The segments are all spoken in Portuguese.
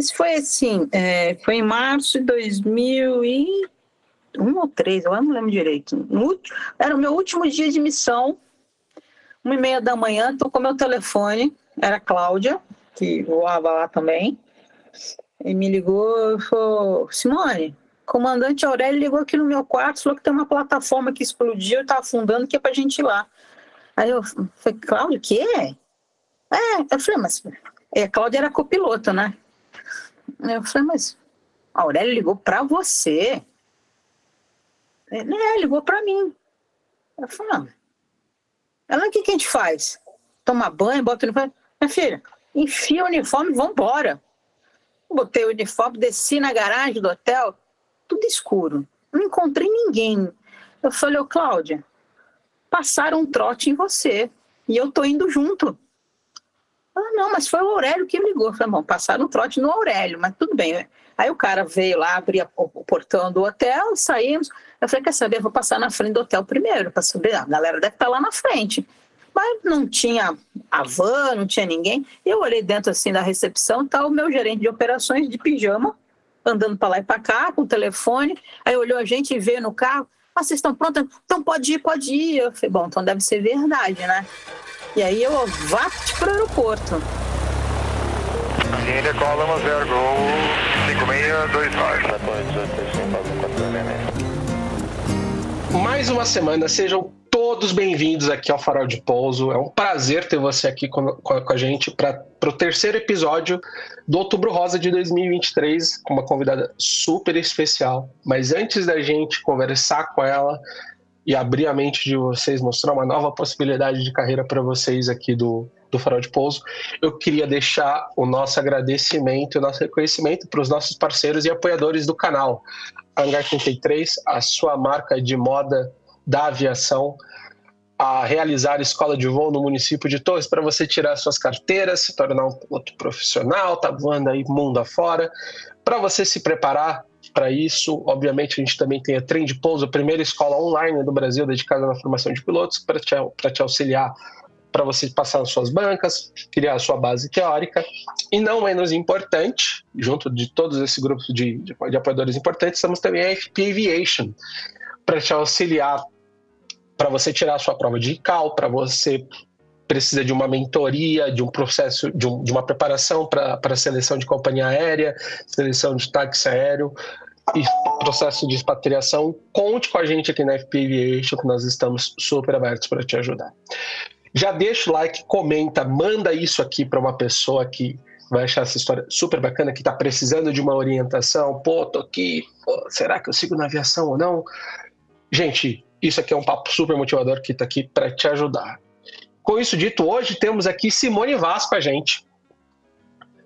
Isso foi assim, é, foi em março de 2001 ou três, eu não lembro direito. No, era o meu último dia de missão, uma e meia da manhã, tocou meu telefone, era a Cláudia, que voava lá também, e me ligou e falou, Simone, comandante Aurélio ligou aqui no meu quarto, falou que tem uma plataforma que explodiu e tá afundando, que é pra gente ir lá. Aí eu falei, Cláudia, o quê? É, eu falei, mas a Cláudia era copilota, né? Eu falei, mas a Aurélia ligou para você. Ele é, ligou para mim. Eu falei, não. Ela, o que, que a gente faz? Toma banho, bota o uniforme. Minha filha, enfia o uniforme e vambora. Botei o uniforme, desci na garagem do hotel, tudo escuro. Não encontrei ninguém. Eu falei, ô Cláudia, passaram um trote em você e eu tô indo junto. Ah, não, mas foi o Aurélio que ligou. Eu falei, bom, passaram um trote no Aurélio, mas tudo bem. Aí o cara veio lá, abria o portão do hotel, saímos. Eu falei, quer saber, eu vou passar na frente do hotel primeiro, para saber, a galera deve estar tá lá na frente. Mas não tinha a van, não tinha ninguém. Eu olhei dentro assim da recepção, tá o meu gerente de operações de pijama, andando para lá e para cá, com o telefone. Aí olhou a gente e veio no carro. Ah, vocês estão prontos? Então pode ir, pode ir. Eu falei, bom, então deve ser verdade, né? E aí eu vá para o aeroporto. Índia, cola 10, Gol 5629. Mais uma semana, sejam todos bem-vindos aqui ao Farol de Pouso. É um prazer ter você aqui com, com, com a gente para o terceiro episódio do Outubro Rosa de 2023, com uma convidada super especial. Mas antes da gente conversar com ela, e abrir a mente de vocês, mostrar uma nova possibilidade de carreira para vocês aqui do, do Farol de Pouso, eu queria deixar o nosso agradecimento, o nosso reconhecimento para os nossos parceiros e apoiadores do canal. Hangar 33, a sua marca de moda da aviação, a realizar escola de voo no município de Torres para você tirar suas carteiras, se tornar um piloto profissional, tá voando aí mundo afora, para você se preparar para isso. Obviamente, a gente também tem a Trend Pouso, a primeira escola online do Brasil dedicada na formação de pilotos, para te, te auxiliar para você passar nas suas bancas, criar a sua base teórica. E não menos importante, junto de todos esses grupos de, de, de apoiadores importantes, temos também a FP Aviation, para te auxiliar para você tirar a sua prova de ICAO, para você precisa de uma mentoria, de um processo, de, um, de uma preparação para seleção de companhia aérea, seleção de táxi aéreo e processo de expatriação, conte com a gente aqui na FP Aviation, que nós estamos super abertos para te ajudar. Já deixa o like, comenta, manda isso aqui para uma pessoa que vai achar essa história super bacana, que está precisando de uma orientação. Pô, tô aqui, pô, será que eu sigo na aviação ou não? Gente, isso aqui é um papo super motivador que está aqui para te ajudar. Com isso dito, hoje temos aqui Simone Vaz com a gente.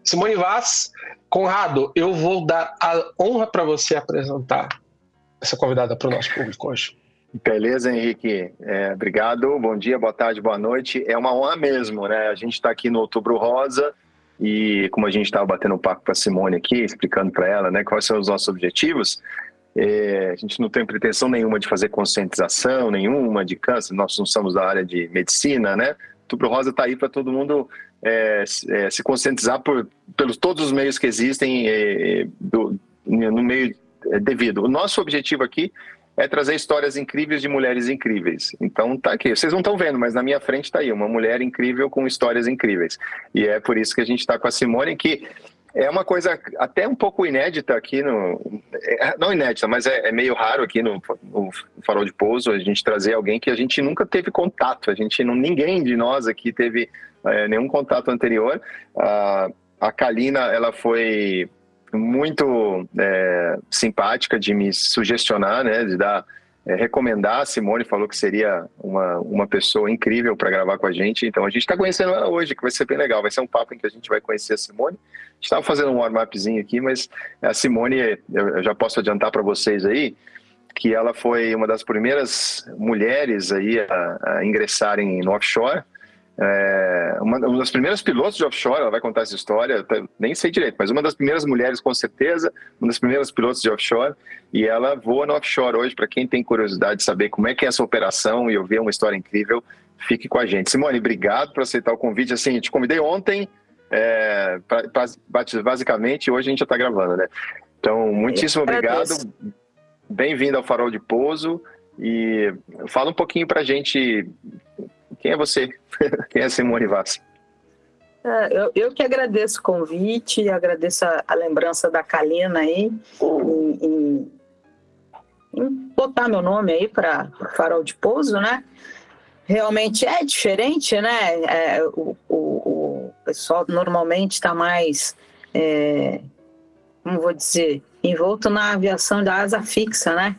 Simone Vaz, Conrado, eu vou dar a honra para você apresentar essa convidada para o nosso público hoje. Beleza, Henrique. É, obrigado. Bom dia, boa tarde, boa noite. É uma honra mesmo, né? A gente está aqui no Outubro Rosa e como a gente estava batendo um papo com a Simone aqui, explicando para ela, né, quais são os nossos objetivos. É, a gente não tem pretensão nenhuma de fazer conscientização, nenhuma de câncer, nós não somos da área de medicina, né? Tubro Rosa está aí para todo mundo é, é, se conscientizar por, pelos todos os meios que existem é, do, no meio é, devido. O nosso objetivo aqui é trazer histórias incríveis de mulheres incríveis. Então tá aqui. Vocês não estão vendo, mas na minha frente está aí uma mulher incrível com histórias incríveis. E é por isso que a gente está com a Simone, que é uma coisa até um pouco inédita aqui no. É, não inédita, mas é, é meio raro aqui no, no, Farol de Pouso a gente trazer alguém que a gente nunca teve contato. A gente não, ninguém de nós aqui teve é, nenhum contato anterior. a Kalina, ela foi muito é, simpática de me sugestionar, né, de dar é, recomendar. A Simone falou que seria uma, uma pessoa incrível para gravar com a gente. Então a gente está conhecendo ela hoje, que vai ser bem legal. Vai ser um papo em que a gente vai conhecer a Simone. Estava fazendo um warm-upzinho aqui, mas a Simone, eu já posso adiantar para vocês aí, que ela foi uma das primeiras mulheres aí a, a ingressarem no offshore. É, uma, uma, das primeiras pilotos de offshore, ela vai contar essa história, nem sei direito, mas uma das primeiras mulheres com certeza, uma das primeiras pilotos de offshore, e ela voa no offshore hoje, para quem tem curiosidade de saber como é que é essa operação e ouvir uma história incrível, fique com a gente. Simone, obrigado por aceitar o convite, assim, te convidei ontem, É, pra, pra, basicamente, hoje a gente já está gravando, né? Então, muitíssimo obrigado. Bem-vindo ao Farol de Pouso. E fala um pouquinho para a gente quem é você, quem é Simone Vaz. É, eu, eu, que agradeço o convite, agradeço a, a lembrança da Kalina aí, em, em, em, botar meu nome aí para Farol de Pouso, né? Realmente é diferente, né? É, o, o, o, pessoal normalmente está mais, é, como vou dizer, envolto na aviação da asa fixa, né?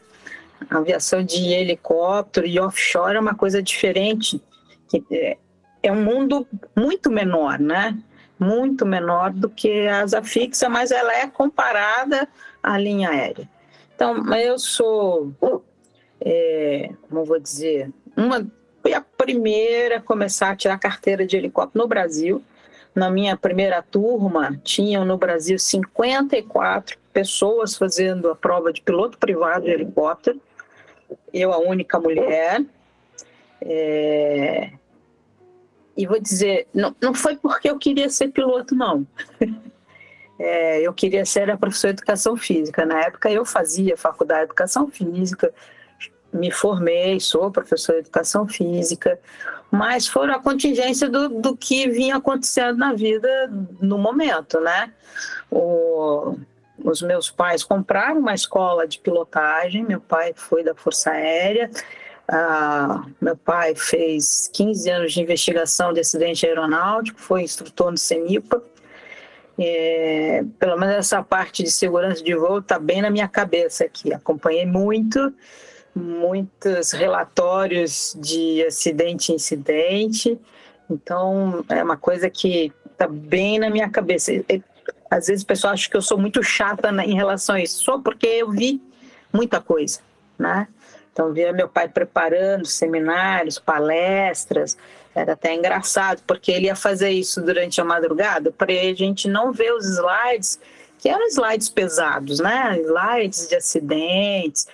A aviação de helicóptero e offshore é uma coisa diferente. Que é, é um mundo muito menor, né? Muito menor do que a asa fixa, mas ela é comparada à linha aérea. Então, eu sou, é, como vou dizer, uma fui a primeira a começar a tirar carteira de helicóptero no Brasil. Na minha primeira turma, tinham no Brasil 54 pessoas fazendo a prova de piloto privado de helicóptero. Eu, a única mulher. É... E vou dizer, não, não foi porque eu queria ser piloto, não. É, eu queria ser a professora de educação física. Na época eu fazia faculdade de educação física, me formei, sou professora de educação física, mas foram a contingência do, do que vinha acontecendo na vida no momento, né? O, os meus pais compraram uma escola de pilotagem, meu pai foi da Força Aérea, ah, meu pai fez 15 anos de investigação de acidente aeronáutico, foi instrutor no CENIPA. É, pelo menos essa parte de segurança de voo está bem na minha cabeça aqui. Acompanhei muito, muitos relatórios de acidente e incidente. Então, é uma coisa que está bem na minha cabeça. Às vezes o pessoal acha que eu sou muito chata em relação a isso, só porque eu vi muita coisa, né? Então, via meu pai preparando seminários, palestras, era até engraçado, porque ele ia fazer isso durante a madrugada para a gente não ver os slides, que eram slides pesados, né? Slides de acidentes,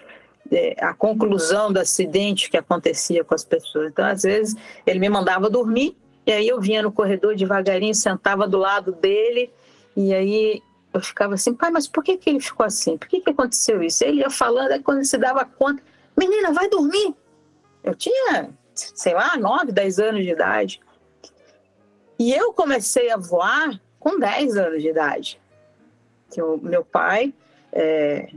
a conclusão do acidente que acontecia com as pessoas. Então, às vezes, ele me mandava dormir, e aí eu vinha no corredor devagarinho, sentava do lado dele, e aí eu ficava assim, pai, mas por que, que ele ficou assim? Por que, que aconteceu isso? Ele ia falando, aí quando ele se dava conta, menina, vai dormir. Eu tinha, sei lá, 9, 10 anos de idade. E eu comecei a voar com 10 anos de idade. Que o meu pai, é,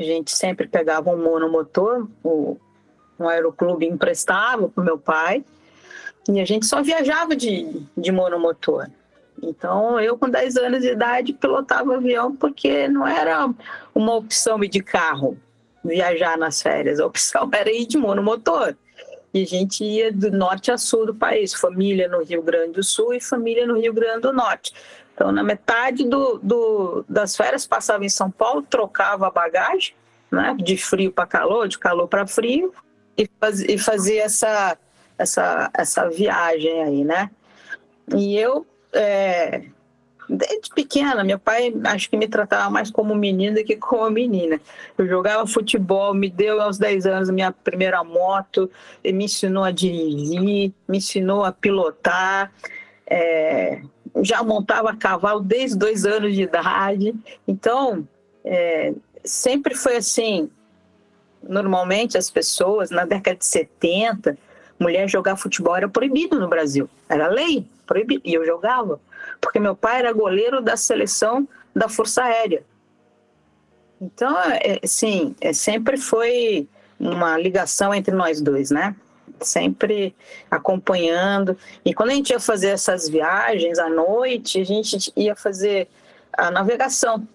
a gente sempre pegava um monomotor, o, um aeroclube emprestava para o meu pai, e a gente só viajava de, de monomotor. Então, eu com 10 anos de idade pilotava avião porque não era uma opção ir de carro, viajar nas férias. A opção era ir de monomotor. E a gente ia do norte a sul do país, família no Rio Grande do Sul e família no Rio Grande do Norte. Então, na metade do, do das férias, passava em São Paulo, trocava a bagagem, né, de frio para calor, de calor para frio, e, faz, e fazia essa, essa, essa viagem aí, né? E eu é, desde pequena, meu pai acho que me tratava mais como menina do que como menina. Eu jogava futebol, me deu aos 10 anos a minha primeira moto, me ensinou a dirigir, me ensinou a pilotar. É, já montava cavalo desde dois anos de idade. Então, é, sempre foi assim. Normalmente as pessoas, na década de 70, mulher jogar futebol era proibido no Brasil. Era lei proibido. E eu jogava, porque meu pai era goleiro da seleção da Força Aérea. Então, é, sim, é, sempre foi uma ligação entre nós dois, né? Sempre acompanhando. E quando a gente ia fazer essas viagens à noite, a gente ia fazer a navegação.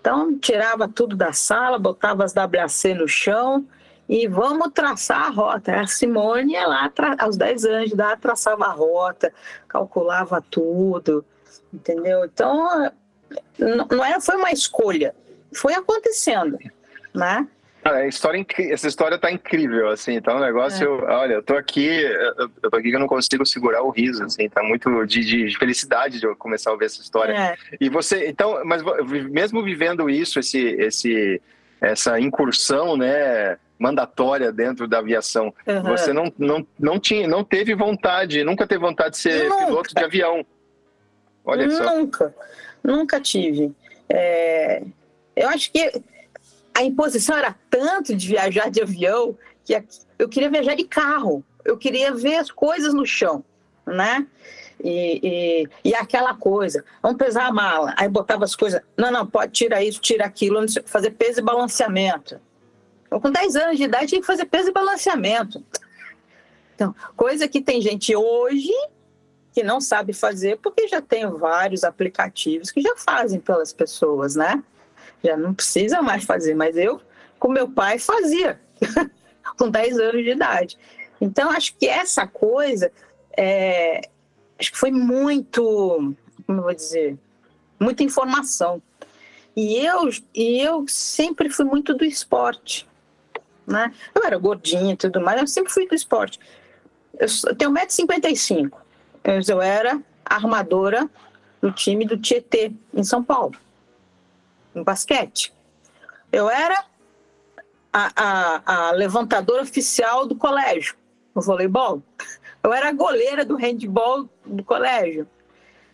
Então, tirava tudo da sala, botava as WAC no chão e vamos traçar a rota. A Simone, ela, aos 10 anos de traçava a rota, calculava tudo, entendeu? Então, não era, foi uma escolha, foi acontecendo, né? A história, essa história tá incrível, assim, tá um negócio, é. olha, eu tô aqui, eu tô aqui que eu não consigo segurar o riso, assim, tá muito de, de felicidade de eu começar a ouvir essa história. É. E você, então, mas mesmo vivendo isso, esse, esse, essa incursão, né, mandatória dentro da aviação. Uhum. Você não, não, não, tinha, não teve vontade, nunca teve vontade de ser piloto de avião. Olha só. Nunca, nunca tive. É, eu acho que a imposição era tanto de viajar de avião que eu queria viajar de carro. Eu queria ver as coisas no chão, né? E, e, e, aquela coisa, vamos pesar a mala, aí botava as coisas, não, não, pode tirar isso, tira aquilo, fazer peso e balanceamento. Eu, com 10 anos de idade tinha que fazer peso e balanceamento. Então, coisa que tem gente hoje que não sabe fazer, porque já tem vários aplicativos que já fazem pelas pessoas, né? Já não precisa mais fazer, mas eu, com meu pai, fazia, com 10 anos de idade. Então, acho que essa coisa, é, acho que foi muito, como eu vou dizer, muita informação. E eu, e eu sempre fui muito do esporte, né? Eu era gordinha e tudo mais, eu sempre fui do esporte. Eu tenho 1,55m, eu era armadora do time do Tietê, em São Paulo, no basquete. Eu era a, a, a levantadora oficial do colégio, no voleibol. Eu era a goleira do handball do colégio.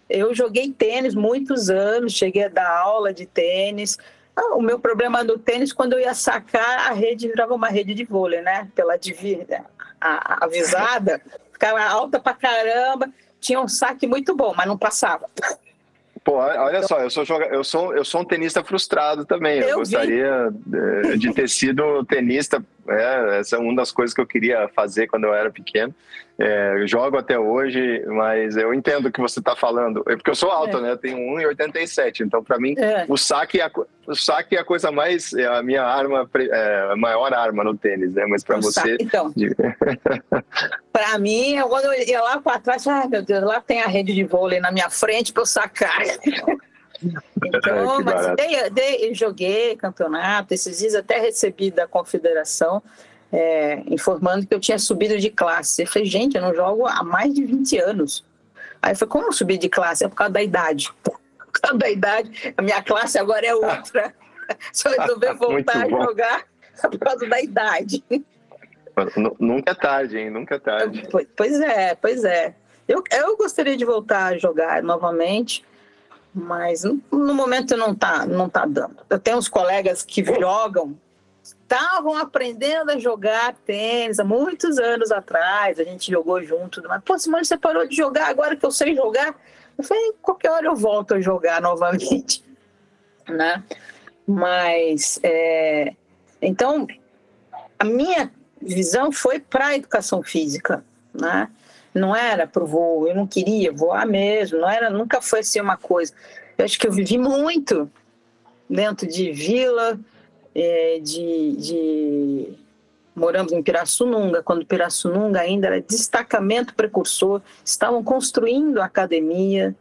Eu joguei tênis muitos anos, cheguei a dar aula de tênis. Ah, o meu problema no tênis, quando eu ia sacar, a rede virava uma rede de vôlei, né? Pela divisa, a, avisada, ficava alta pra caramba, tinha um saque muito bom, mas não passava. Pô, olha então, só, eu sou, eu, sou, eu sou um tenista frustrado também. Eu, eu gostaria vi. de ter sido tenista. É, essa é uma das coisas que eu queria fazer quando eu era pequeno. É, jogo até hoje, mas eu entendo o que você está falando. É porque eu sou alto, é. né? Eu tenho 1,87. Então, para mim, é. o, saque é a, o saque é a coisa mais. É a minha arma, é, a maior arma no tênis, né? Mas para você. Saque, então. para mim, quando eu ia lá para trás, ai meu Deus, lá tem a rede de vôlei na minha frente para eu sacar. Então, mas dei, dei, joguei campeonato, esses dias até recebi da confederação é, informando que eu tinha subido de classe. Eu falei, gente, eu não jogo há mais de 20 anos. Aí eu falei, como subir de classe? É por causa da idade. Por causa da idade, a minha classe agora é outra. Se eu resolver voltar a jogar, é por causa da idade. Nunca é tarde, hein? Nunca é tarde. Pois é, pois é. Eu, eu gostaria de voltar a jogar novamente, mas no momento não tá, não tá dando. Eu tenho uns colegas que jogam estavam aprendendo a jogar tênis há muitos anos atrás, a gente jogou junto, mas, pô, Simone, você parou de jogar agora que eu sei jogar? Eu falei, qualquer hora eu volto a jogar novamente, né? Mas, é... então, a minha visão foi para a educação física, né? Não era para o voo, eu não queria voar mesmo, não era, nunca foi assim uma coisa. Eu acho que eu vivi muito dentro de vila, é, de, de, Moramos em Pirassununga, quando Pirassununga ainda era destacamento precursor, estavam construindo a academia,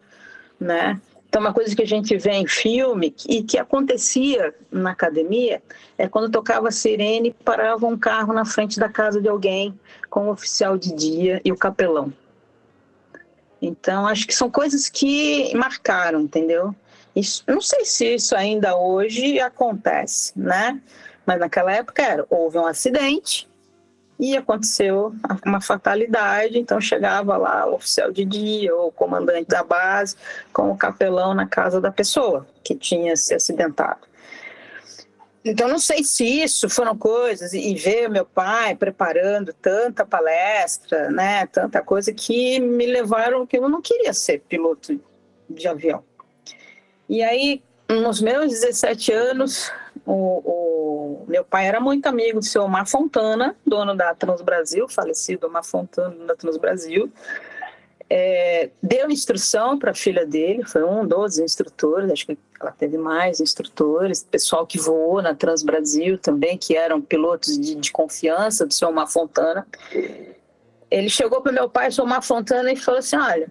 né? Então, uma coisa que a gente vê em filme e que acontecia na academia é quando tocava sirene, parava um carro na frente da casa de alguém com o oficial de dia e o capelão. Então, acho que são coisas que marcaram, entendeu? Isso, não sei se isso ainda hoje acontece, né? Mas naquela época era, houve um acidente e aconteceu uma fatalidade, então chegava lá o oficial de dia ou o comandante da base com o capelão na casa da pessoa que tinha se acidentado. Então, não sei se isso foram coisas, e ver meu pai preparando tanta palestra, né, tanta coisa que me levaram que eu não queria ser piloto de avião. E aí, nos meus 17 anos, o, o, meu pai era muito amigo do seu Omar Fontana, dono da Transbrasil, falecido Omar Fontana da Transbrasil. É, deu instrução para a filha dele, foi um dos instrutores, acho que ela teve mais instrutores, pessoal que voou na Transbrasil também, que eram pilotos de, de confiança do seu Omar Fontana. Ele chegou para meu pai, seu Omar Fontana, e falou assim: Olha,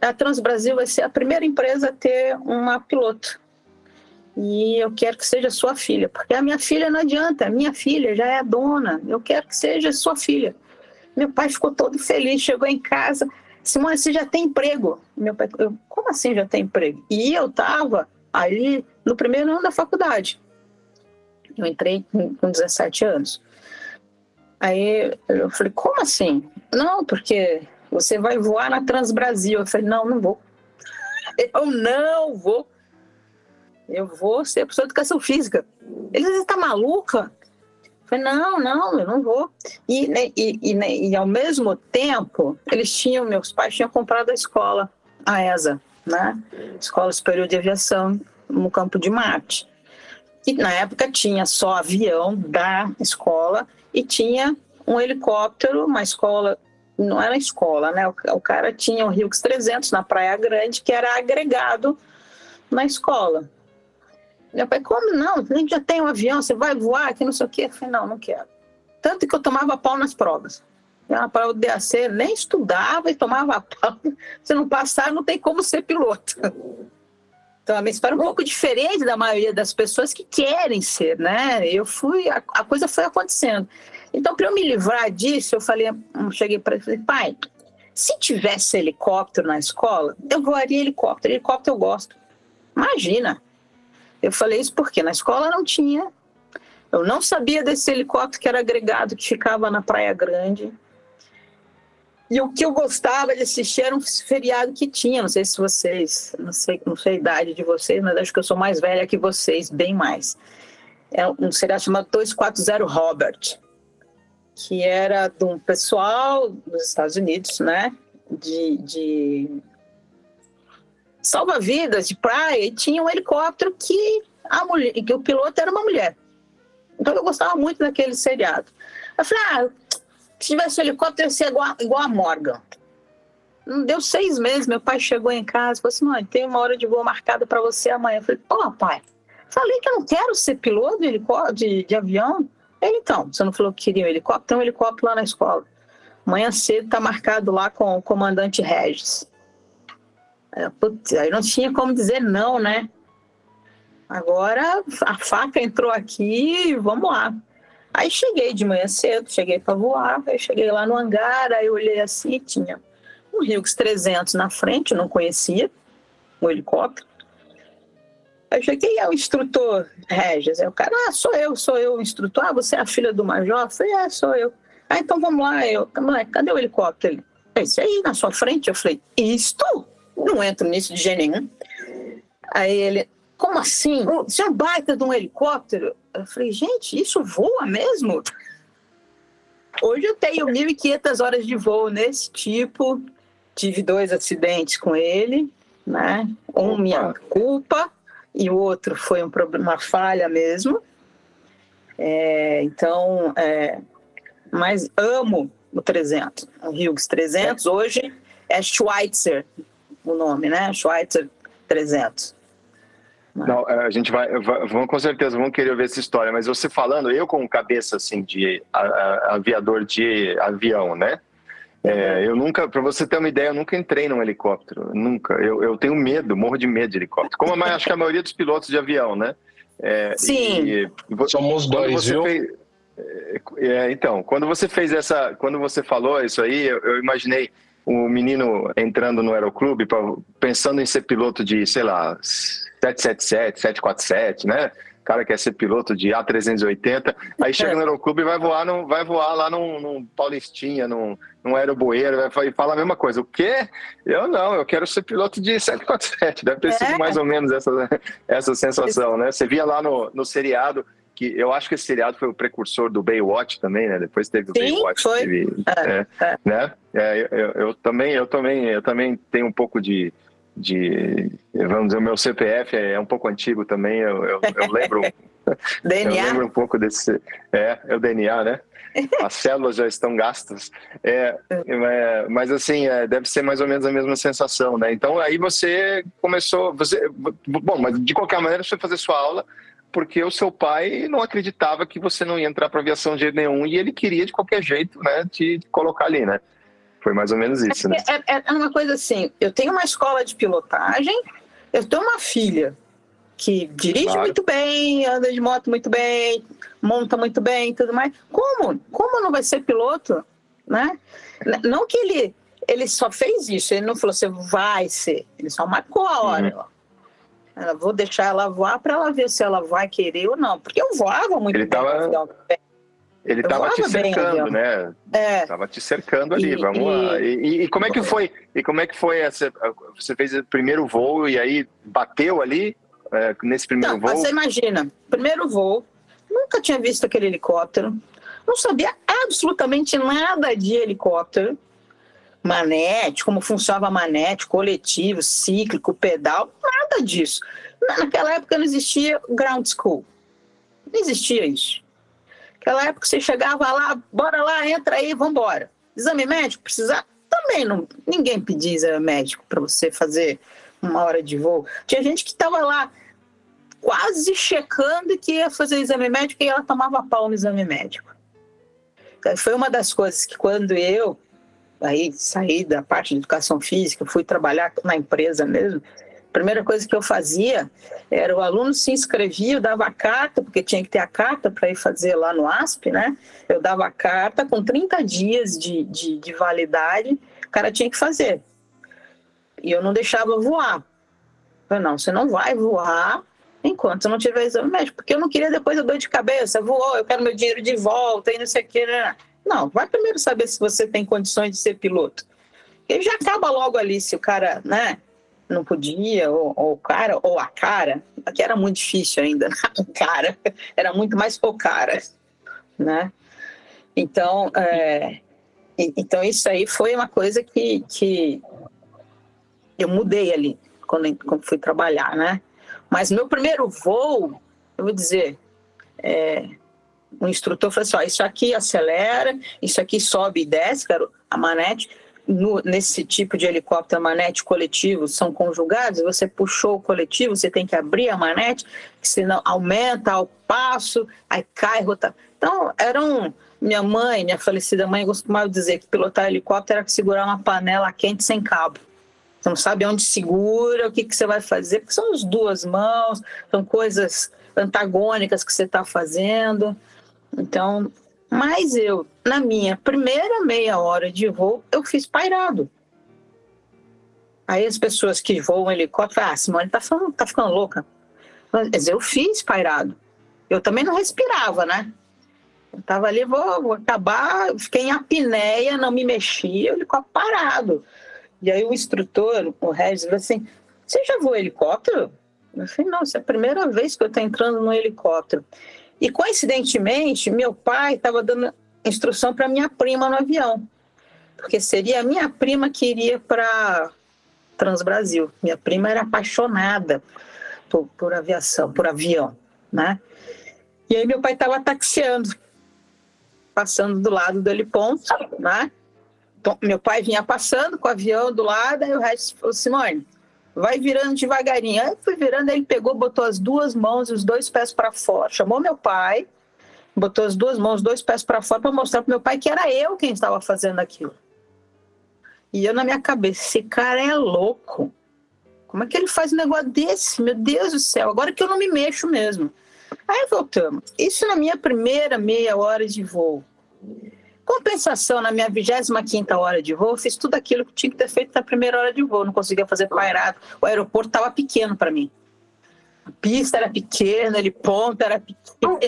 a Transbrasil vai ser a primeira empresa a ter uma piloto. E eu quero que seja sua filha, porque a minha filha não adianta, a minha filha já é dona, eu quero que seja sua filha. Meu pai ficou todo feliz, chegou em casa, Simone, você já tem emprego? Meu pai, eu, como assim já tem emprego? E eu estava ali no primeiro ano da faculdade. Eu entrei com 17 anos. Aí eu falei, como assim? Não, porque você vai voar na Transbrasil. Eu falei, não, não vou. Eu não vou. Eu vou ser professor de educação física. Ele disse, tá maluca? Eu falei, não, não, eu não vou. E, né, e, e, né, e, ao mesmo tempo, eles tinham, meus pais tinham comprado a escola, a ESA, né? Escola Superior de Aviação, no Campo de Marte. E na época tinha só avião da escola e tinha um helicóptero, uma escola, não era escola, né? O, o cara tinha o Hughes 300 na Praia Grande, que era agregado na escola. Meu pai, como não? A gente já tem um avião, você vai voar, que não sei o quê. Eu falei, não, não quero. Tanto que eu tomava pau nas provas. Na prova do DAC, nem estudava e tomava pau. Se não passar, não tem como ser piloto. Então, a minha história é um pouco diferente da maioria das pessoas que querem ser, né? Eu fui, a, a coisa foi acontecendo. Então, para eu me livrar disso, eu falei, eu cheguei para ele, falei, pai, se tivesse helicóptero na escola, eu voaria helicóptero. Helicóptero eu gosto. Imagina. Eu falei isso porque na escola não tinha. Eu não sabia desse helicóptero que era agregado, que ficava na Praia Grande. E o que eu gostava de assistir era um feriado que tinha, não sei se vocês, não sei, não sei a idade de vocês, mas acho que eu sou mais velha que vocês, bem mais. É um seriado chamado 240 Robert, que era de um pessoal dos Estados Unidos, né, de, de salva-vidas de praia, e tinha um helicóptero que a mulher, que o piloto era uma mulher. Então eu gostava muito daquele seriado. Eu falei, ah, se tivesse helicóptero, ia ser igual, igual a Morgan. Não deu seis meses, meu pai chegou em casa e falou assim: mãe, tem uma hora de voo marcada para você amanhã. Eu falei: pô, pai, falei que eu não quero ser piloto de, helicóptero, de, de avião. Ele, então, você não falou que queria um helicóptero? Tem um helicóptero lá na escola. Amanhã cedo tá marcado lá com o comandante Regis. Putz, aí não tinha como dizer não, né? Agora a faca entrou aqui, vamos lá. Aí cheguei de manhã cedo, cheguei para voar, aí cheguei lá no hangar, aí olhei assim, tinha um Hughes 300 na frente, não conhecia, um helicóptero. Aí cheguei ao instrutor Regis, aí o cara, ah, sou eu, sou eu o instrutor, ah, você é a filha do major? Eu falei, é, sou eu. Ah, então vamos lá, eu, cadê o helicóptero? Ele, é esse aí na sua frente? Eu falei, isto? Não entro nisso de jeito nenhum. Aí ele, como assim? Isso é um baita de um helicóptero? Eu falei, gente, isso voa mesmo? Hoje eu tenho 1.500 horas de voo nesse tipo. Tive dois acidentes com ele, né? Um minha culpa e o outro foi um problema, uma falha mesmo. É, então, é, mas amo o 300, o Hughes 300. Hoje é Schweitzer o nome, né? Schweitzer 300. Não, é, a gente vai, vamos com certeza, vamos querer ver essa história, mas você falando, eu com cabeça assim de a, a, aviador de avião, né? É, eu nunca, para você ter uma ideia, eu nunca entrei num helicóptero, nunca. Eu, eu tenho medo, morro de medo de helicóptero. Como a, acho que a maioria dos pilotos de avião, né? É, Sim. E, Somos dois, viu? Fez, é, é, então, quando você fez essa, quando você falou isso aí, eu, eu imaginei o menino entrando no aeroclube pensando em ser piloto de, sei lá, 777, 747, né? O cara quer ser piloto de A380, aí chega no aeroclube e vai voar, no, vai voar lá num, num Paulistinha, num, num aeroboeiro, e fala a mesma coisa. O quê? Eu não, eu quero ser piloto de 747. Deve ter é. sido mais ou menos essa, essa sensação, né? Você via lá no, no seriado que eu acho que esse seriado foi o precursor do Baywatch também, né? Depois teve o Sim, Baywatch, foi. Teve, é, é, né? É, eu, eu, também, eu também, eu também tenho um pouco de, de, vamos dizer, o meu CPF é um pouco antigo também. Eu, eu, eu lembro, DNA. eu lembro um pouco desse, é, é o DNA, né? As células já estão gastas. É, é, mas assim, é, deve ser mais ou menos a mesma sensação, né? Então aí você começou, você, bom, mas de qualquer maneira você foi fazer sua aula porque o seu pai não acreditava que você não ia entrar para aviação de jeito nenhum e ele queria de qualquer jeito, né, te colocar ali, né? Foi mais ou menos isso, né? É, é, é uma coisa assim, eu tenho uma escola de pilotagem, eu tenho uma filha que dirige claro. muito bem, anda de moto muito bem, monta muito bem, tudo mais. Como? Como não vai ser piloto, né? Não que ele ele só fez isso, ele não falou você vai ser, ele só marcou a hora. Uhum. Eu vou deixar ela voar para ela ver se ela vai querer ou não. Porque eu voava muito ele bem. Tava... Ele estava te cercando, né? É. Tava te cercando ali, e, vamos e, lá. E, e, como é que foi? E como é que foi essa? Você fez o primeiro voo e aí bateu ali é, nesse primeiro Não, voo? Você imagina, primeiro voo, nunca tinha visto aquele helicóptero, não sabia absolutamente nada de helicóptero, manete, como funcionava a manete, coletivo, cíclico, pedal, nada disso. Naquela época não existia ground school, não existia isso. Naquela época você chegava lá, bora lá, entra aí, vambora. Exame médico, precisar? Também não, ninguém pedia exame médico para você fazer uma hora de voo. Tinha gente que estava lá quase checando que ia fazer exame médico e ela tomava pau no exame médico. Então, foi uma das coisas que quando eu aí saí da parte de educação física, fui trabalhar na empresa mesmo, a primeira coisa que eu fazia era o aluno se inscrevia, eu dava a carta, porque tinha que ter a carta para ir fazer lá no ASP, né? Eu dava a carta com 30 dias de, de, de validade, o cara tinha que fazer. E eu não deixava voar. Eu falei, não, você não vai voar enquanto não tiver exame médico, porque eu não queria depois a dor de cabeça, voou, eu quero meu dinheiro de volta e não sei o que. Né? Não, vai primeiro saber se você tem condições de ser piloto. E já acaba logo ali se o cara, né, não podia, ou, ou o cara, ou a cara, que era muito difícil ainda, o cara, era muito mais o cara, né? Então, é, então isso aí foi uma coisa que, que eu mudei ali, quando, quando fui trabalhar, né? Mas meu primeiro voo, eu vou dizer, é, o instrutor falou assim: ó, isso aqui acelera, isso aqui sobe e desce, quero a manete. No, nesse tipo de helicóptero, manete coletivo são conjugados. Você puxou o coletivo, você tem que abrir a manete, senão aumenta ao passo, aí cai, rota. Então, eram. Minha mãe, minha falecida mãe, costumava dizer que pilotar helicóptero era segurar uma panela quente sem cabo. Você não sabe onde segura, o que, que você vai fazer, porque são as duas mãos, são coisas antagônicas que você está fazendo. Então, mas eu, na minha primeira meia hora de voo, eu fiz pairado. Aí as pessoas que voam helicóptero ah, Simone tá, falando, tá ficando louca. Mas eu fiz pairado. Eu também não respirava, né? Eu tava ali, vou, vou acabar, fiquei em apneia, não me mexia, o helicóptero parado. E aí o instrutor, o Regis, falou assim, você já voou helicóptero? Eu falei, não, essa é a primeira vez que eu estou entrando no helicóptero. E coincidentemente, meu pai estava dando instrução para minha prima no avião, porque seria a minha prima que iria para Transbrasil. Minha prima era apaixonada por, por aviação, por avião, né? E aí meu pai estava taxiando, passando do lado do heliponto, né? Então, meu pai vinha passando com o avião do lado, aí o resto falou, Simone, vai virando devagarinho. Aí fui virando, ele pegou, botou as duas mãos e os dois pés para fora, chamou meu pai, botou as duas mãos, os dois pés para fora para mostrar para meu pai que era eu quem estava fazendo aquilo. E eu na minha cabeça, esse cara é louco. Como é que ele faz um negócio desse? Meu Deus do céu, agora que eu não me mexo mesmo. Aí voltamos. Isso na minha primeira meia hora de voo. Compensação, na minha 25 hora de voo, fiz tudo aquilo que tinha que ter feito na primeira hora de voo. Não conseguia fazer pairado. O aeroporto estava pequeno para mim. A pista era pequena, ele ponto era pequeno.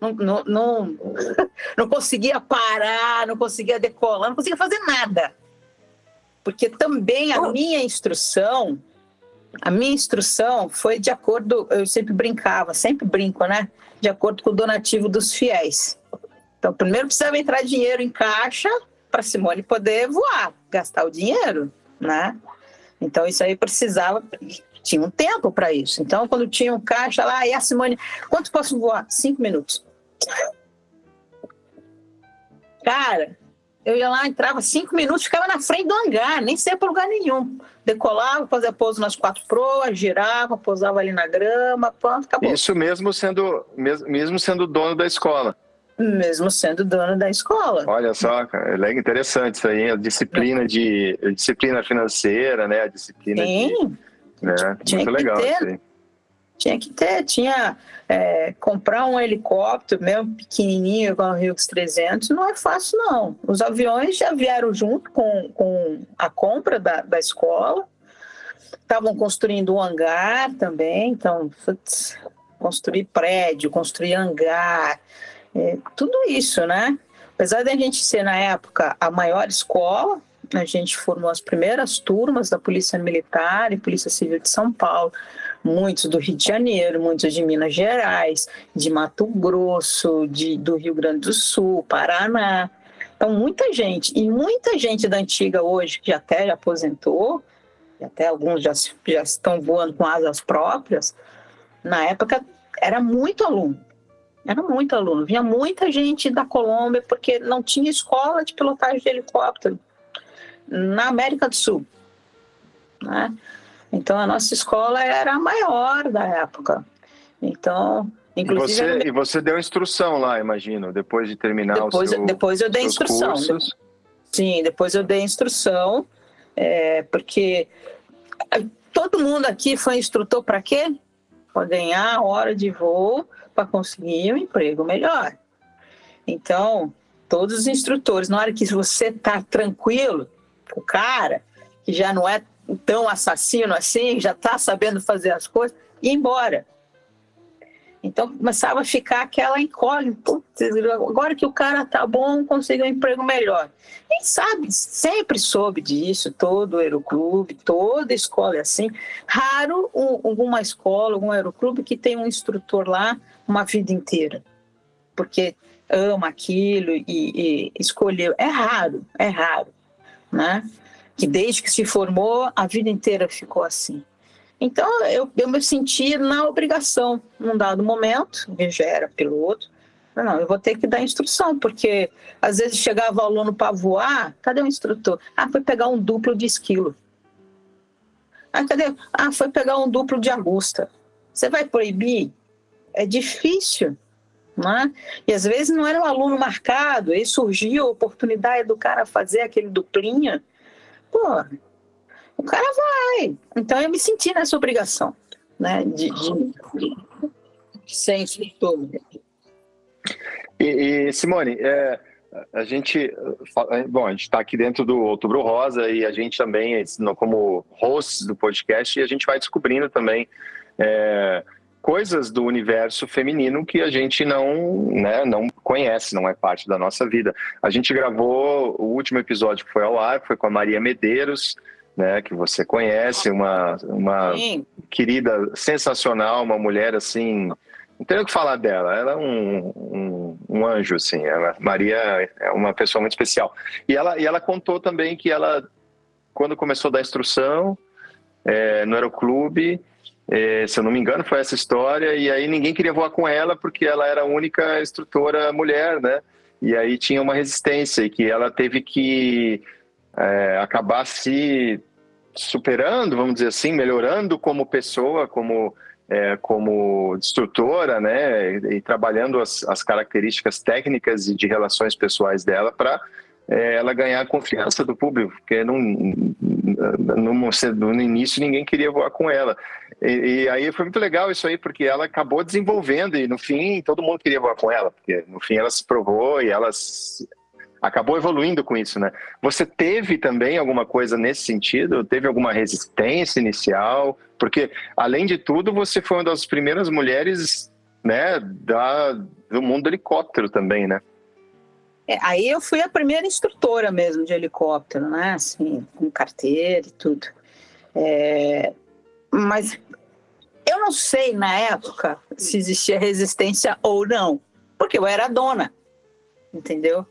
Não, não, não, não conseguia parar, não conseguia decolar, não conseguia fazer nada. Porque também a minha instrução, a minha instrução foi de acordo, eu sempre brincava, sempre brinco, né? De acordo com o donativo dos fiéis. Então, primeiro precisava entrar dinheiro em caixa para Simone poder voar, gastar o dinheiro, né? Então, isso aí precisava, tinha um tempo para isso. Então, quando tinha um caixa lá, e a Simone, quanto posso voar? Cinco minutos. Cara, eu ia lá, entrava cinco minutos, ficava na frente do hangar, nem sei para lugar nenhum. Decolava, fazia pouso nas quatro proas, girava, pousava ali na grama, pronto, acabou. Isso mesmo sendo, mesmo sendo dono da escola mesmo sendo dono da escola. Olha só, cara, é interessante isso aí, a disciplina de a disciplina financeira, né? A disciplina Sim. de. Né? Tinha Muito legal ter, isso aí. Tinha que ter, tinha é, comprar um helicóptero, mesmo pequenininho, igual o Hughes 300, não é fácil não. Os aviões já vieram junto com, com a compra da, da escola, estavam construindo um hangar também, então, putz, construir prédio, construir hangar, É, tudo isso, né? Apesar de a gente ser, na época, a maior escola, a gente formou as primeiras turmas da Polícia Militar e Polícia Civil de São Paulo, muitos do Rio de Janeiro, muitos de Minas Gerais, de Mato Grosso, de, do Rio Grande do Sul, Paraná. Então, muita gente, e muita gente da antiga hoje, que até já aposentou, e até alguns já, já estão voando com asas próprias, na época era muito aluno. Era muito aluno. Vinha muita gente da Colômbia porque não tinha escola de pilotagem de helicóptero na América do Sul. Né? Então a nossa escola era a maior da época. Então, inclusive. E você, e você deu instrução lá, imagino, depois de terminar depois, seu, Depois eu dei instrução. Cursos. Sim, depois eu dei instrução, é, porque todo mundo aqui foi instrutor para quê? Para ganhar hora de voo para conseguir um emprego melhor. Então, todos os instrutores, na hora que você está tranquilo, o cara, que já não é tão assassino assim, já está sabendo fazer as coisas, ir embora. Então começava a ficar aquela incógnita. Agora que o cara tá bom, conseguiu um emprego melhor. Quem sabe, sempre soube disso, todo aeroclube, toda escola é assim. Raro um, alguma escola, algum aeroclube que tem um instrutor lá uma vida inteira. Porque ama aquilo e, e escolheu. É raro, é raro. Né? Que desde que se formou, a vida inteira ficou assim. Então, eu, eu me senti na obrigação, num dado momento, eu já era piloto, não, eu vou ter que dar instrução, porque às vezes chegava o aluno para voar, cadê o instrutor? Ah, foi pegar um duplo de esquilo. Ah, cadê? Ah, foi pegar um duplo de Augusta. Você vai proibir? É difícil, né? E às vezes não era um aluno marcado, aí surgiu a oportunidade do cara fazer aquele duplinha. Pô, o cara vai. Então eu me senti nessa obrigação, né, de, de, ser instrutor. E, e Simone, é, a gente, bom, a gente está aqui dentro do Outubro Rosa e a gente também, como hosts do podcast, e a gente vai descobrindo também é, coisas do universo feminino que a gente não, né, não conhece, não é parte da nossa vida. A gente gravou o último episódio que foi ao ar, foi com a Maria Medeiros, né, que você conhece, uma, uma querida, sensacional, uma mulher assim, não tenho o que falar dela, ela é um, um, um, anjo, assim, ela, Maria é uma pessoa muito especial. E ela, e ela contou também que ela, quando começou a dar instrução é, no aeroclube, é, se eu não me engano, foi essa história, e aí ninguém queria voar com ela porque ela era a única instrutora mulher, né? E aí tinha uma resistência e que ela teve que é, acabar se superando, vamos dizer assim, melhorando como pessoa, como é, como instrutora, né, e trabalhando as, as, características técnicas e de relações pessoais dela para é, ela ganhar a confiança do público, porque no, no, início ninguém queria voar com ela. E, e, aí foi muito legal isso aí, porque ela acabou desenvolvendo e no fim todo mundo queria voar com ela, porque no fim ela se provou e ela acabou evoluindo com isso, né? Você teve também alguma coisa nesse sentido? Teve alguma resistência inicial? Porque, além de tudo, você foi uma das primeiras mulheres, né, da, do mundo do helicóptero também, né? É, aí eu fui a primeira instrutora mesmo de helicóptero, né? Assim, com carteira e tudo. É, mas eu não sei na época se existia resistência ou não, porque eu era dona, entendeu?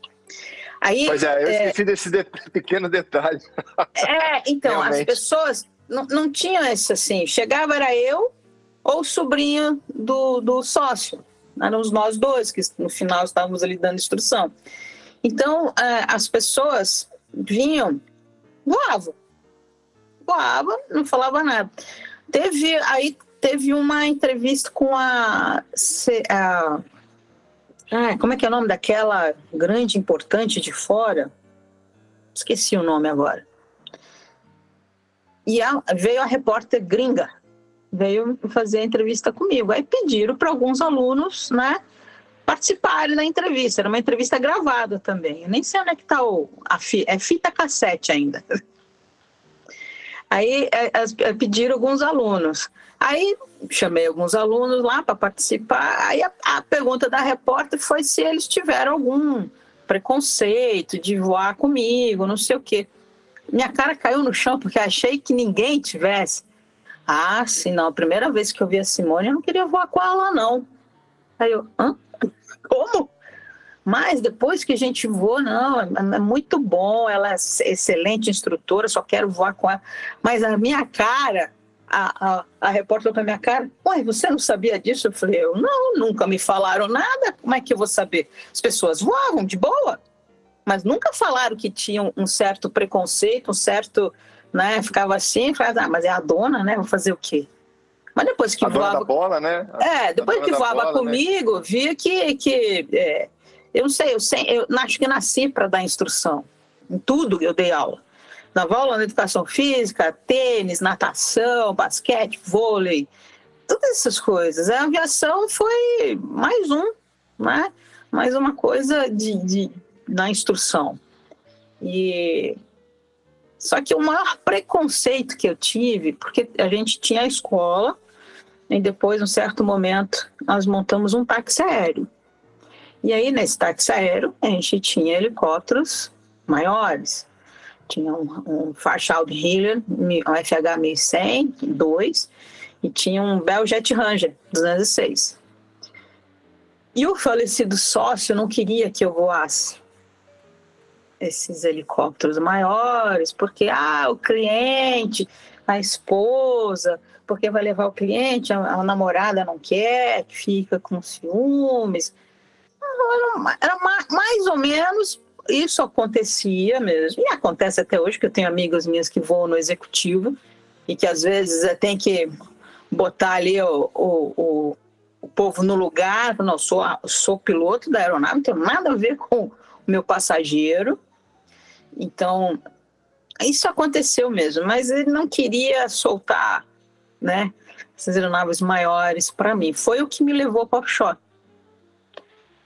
Aí, pois é, eu é, esqueci desse de, pequeno detalhe. É, então, Realmente. as pessoas não, não tinham esse assim, chegava era eu ou o sobrinho do, do sócio, éramos nós dois, que no final estávamos ali dando instrução. Então, é, as pessoas vinham, voavam, voavam, não falava nada. Teve, aí teve uma entrevista com a, a como é que é o nome daquela grande importante de fora? Esqueci o nome agora. E a, veio a repórter gringa, veio fazer a entrevista comigo. Aí pediram para alguns alunos, né, participarem da entrevista. Era uma entrevista gravada também. Eu nem sei onde é que está o a fi, é fita cassete ainda. Aí é, é, pediram alguns alunos. Aí chamei alguns alunos lá para participar. Aí a, a, pergunta da repórter foi se eles tiveram algum preconceito de voar comigo, não sei o quê. Minha cara caiu no chão porque achei que ninguém tivesse. Ah, sim, não. A primeira vez que eu vi a Simone, eu não queria voar com ela, não. Aí eu, hã? Como? Mas depois que a gente voa, não, é, é muito bom, ela é excelente instrutora, só quero voar com ela. Mas a minha cara, a, a, a repórter para minha cara, ué, você não sabia disso? Eu falei, eu não, nunca me falaram nada, como é que eu vou saber? As pessoas voavam de boa, mas nunca falaram que tinham um certo preconceito, um certo, né, ficava assim, falava, ah, mas é a dona, né, vou fazer o quê? Mas depois que a voava... da bola, né? A, é, depois que voava bola, né? comigo, né? via que, que é, eu não sei, eu, sei, eu acho que nasci para dar instrução. Em tudo eu dei aula. Dava aula na educação física, tênis, natação, basquete, vôlei, todas essas coisas. A aviação foi mais um, né? mais uma coisa de, de, na instrução. E só que o maior preconceito que eu tive, porque a gente tinha a escola, e depois, um certo momento, nós montamos um táxi aéreo. E aí, nesse táxi aéreo, a gente tinha helicópteros maiores. Tinha um, um Fairchild Hiller, um FH 1100, 2, e tinha um Bell Jet Ranger 206. E o falecido sócio não queria que eu voasse esses helicópteros maiores, porque ah, o cliente, a esposa, porque vai levar o cliente, a, a namorada não quer, fica com ciúmes era mais ou menos isso acontecia mesmo, e acontece até hoje, que eu tenho amigas minhas que voam no executivo e que às vezes é, tem que botar ali o, o, o, o povo no lugar. Não, sou, sou piloto da aeronave, não tenho nada a ver com o meu passageiro. Então, isso aconteceu mesmo, mas ele não queria soltar né, essas aeronaves maiores para mim. Foi o que me levou para o offshore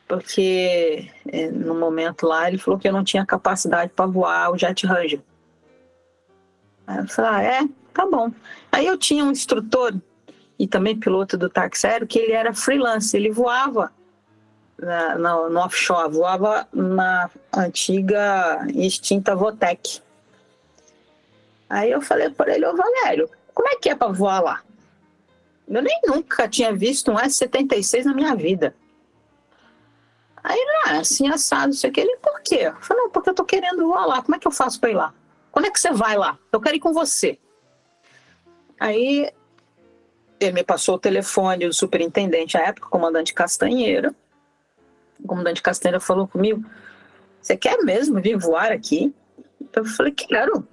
porque é, no momento lá ele falou que eu não tinha capacidade para voar o Jet Ranger. Aí eu falei, ah, é? Tá bom. Aí eu tinha um instrutor e também piloto do táxi aéreo que ele era freelance, ele voava na, na, no offshore, voava na antiga extinta Votec. Aí eu falei para ele, ô Valério, como é que é para voar lá? Eu nem nunca tinha visto um S-76 na minha vida. Aí, ah, assim, assado, isso aqui. Ele, por quê? Eu falei, não, porque eu tô querendo voar lá. Como é que eu faço para ir lá? Quando é que você vai lá? Eu quero ir com você. Aí, ele me passou o telefone do superintendente, à época, comandante Castanheira. O comandante Castanheira falou comigo, você quer mesmo vir voar aqui? Eu falei, quero,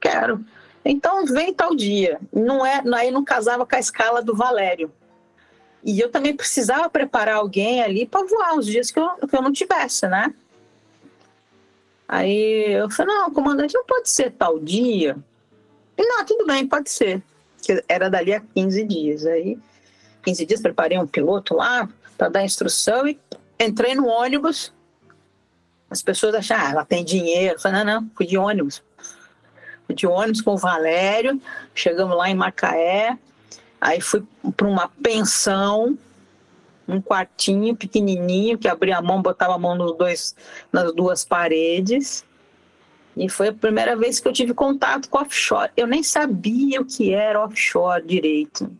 quero. Então, vem tal dia. Não é, aí não casava com a escala do Valério. E eu também precisava preparar alguém ali para voar os dias que eu, que eu não tivesse, né? Aí eu falei, não, comandante, não pode ser tal dia. E, não, tudo bem, pode ser. Que era dali a 15 dias. Aí, 15 dias, preparei um piloto lá para dar instrução e entrei no ônibus. As pessoas acharam, ah, ela tem dinheiro. Eu falei, não, não, fui de ônibus. Fui de ônibus com o Valério, chegamos lá em Macaé, Aí fui para uma pensão, um quartinho pequenininho, que abria a mão, botava a mão nos dois, nas duas paredes. E foi a primeira vez que eu tive contato com offshore. Eu nem sabia o que era offshore direito.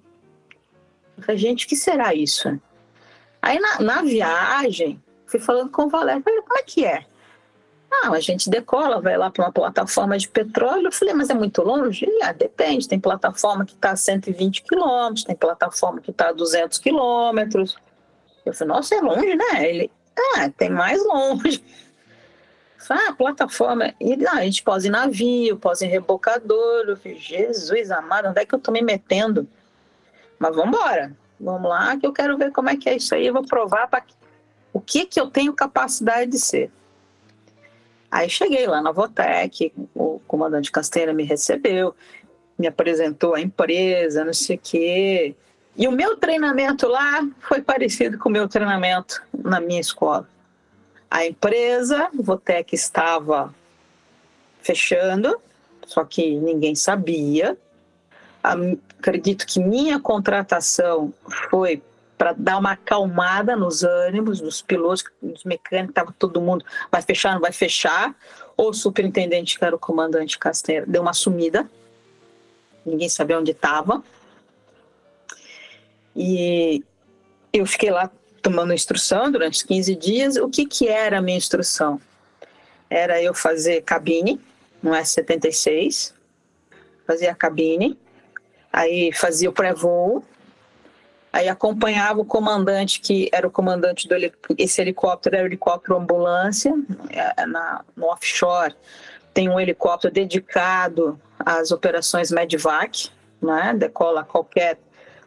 Falei, gente, o que será isso? Aí na, na viagem, fui falando com o Valério, falei, como é que é? Ah, a gente decola, vai lá para uma plataforma de petróleo. Eu falei, mas é muito longe? E, ah, depende. Tem plataforma que está a 120 quilômetros, tem plataforma que está a 200 quilômetros. Eu falei, nossa, é longe, né? Ele, ah, tem mais longe. Ah, plataforma. E ah, a gente pode em navio, pode em rebocador. Eu falei, Jesus amado, onde é que eu estou me metendo? Mas vamos embora. Vamos lá, que eu quero ver como é que é isso aí. Eu vou provar para o que, que eu tenho capacidade de ser. Aí cheguei lá na Votec, o comandante Castanheira me recebeu, me apresentou a empresa, não sei o quê. E o meu treinamento lá foi parecido com o meu treinamento na minha escola. A empresa, Votec, estava fechando, só que ninguém sabia. Acredito que minha contratação foi para dar uma acalmada nos ânimos dos pilotos, dos mecânicos, estava todo mundo, vai fechar, não vai fechar. O superintendente, que era o comandante Castanheira, deu uma sumida, ninguém sabia onde estava. E eu fiquei lá tomando instrução durante 15 dias. O que, que era a minha instrução? Era eu fazer cabine no S-76, fazia a cabine, aí fazia o pré-voo, Aí acompanhava o comandante, que era o comandante do esse helicóptero, era o helicóptero ambulância, é, na, no offshore. Tem um helicóptero dedicado às operações Medvac, né? decola a qualquer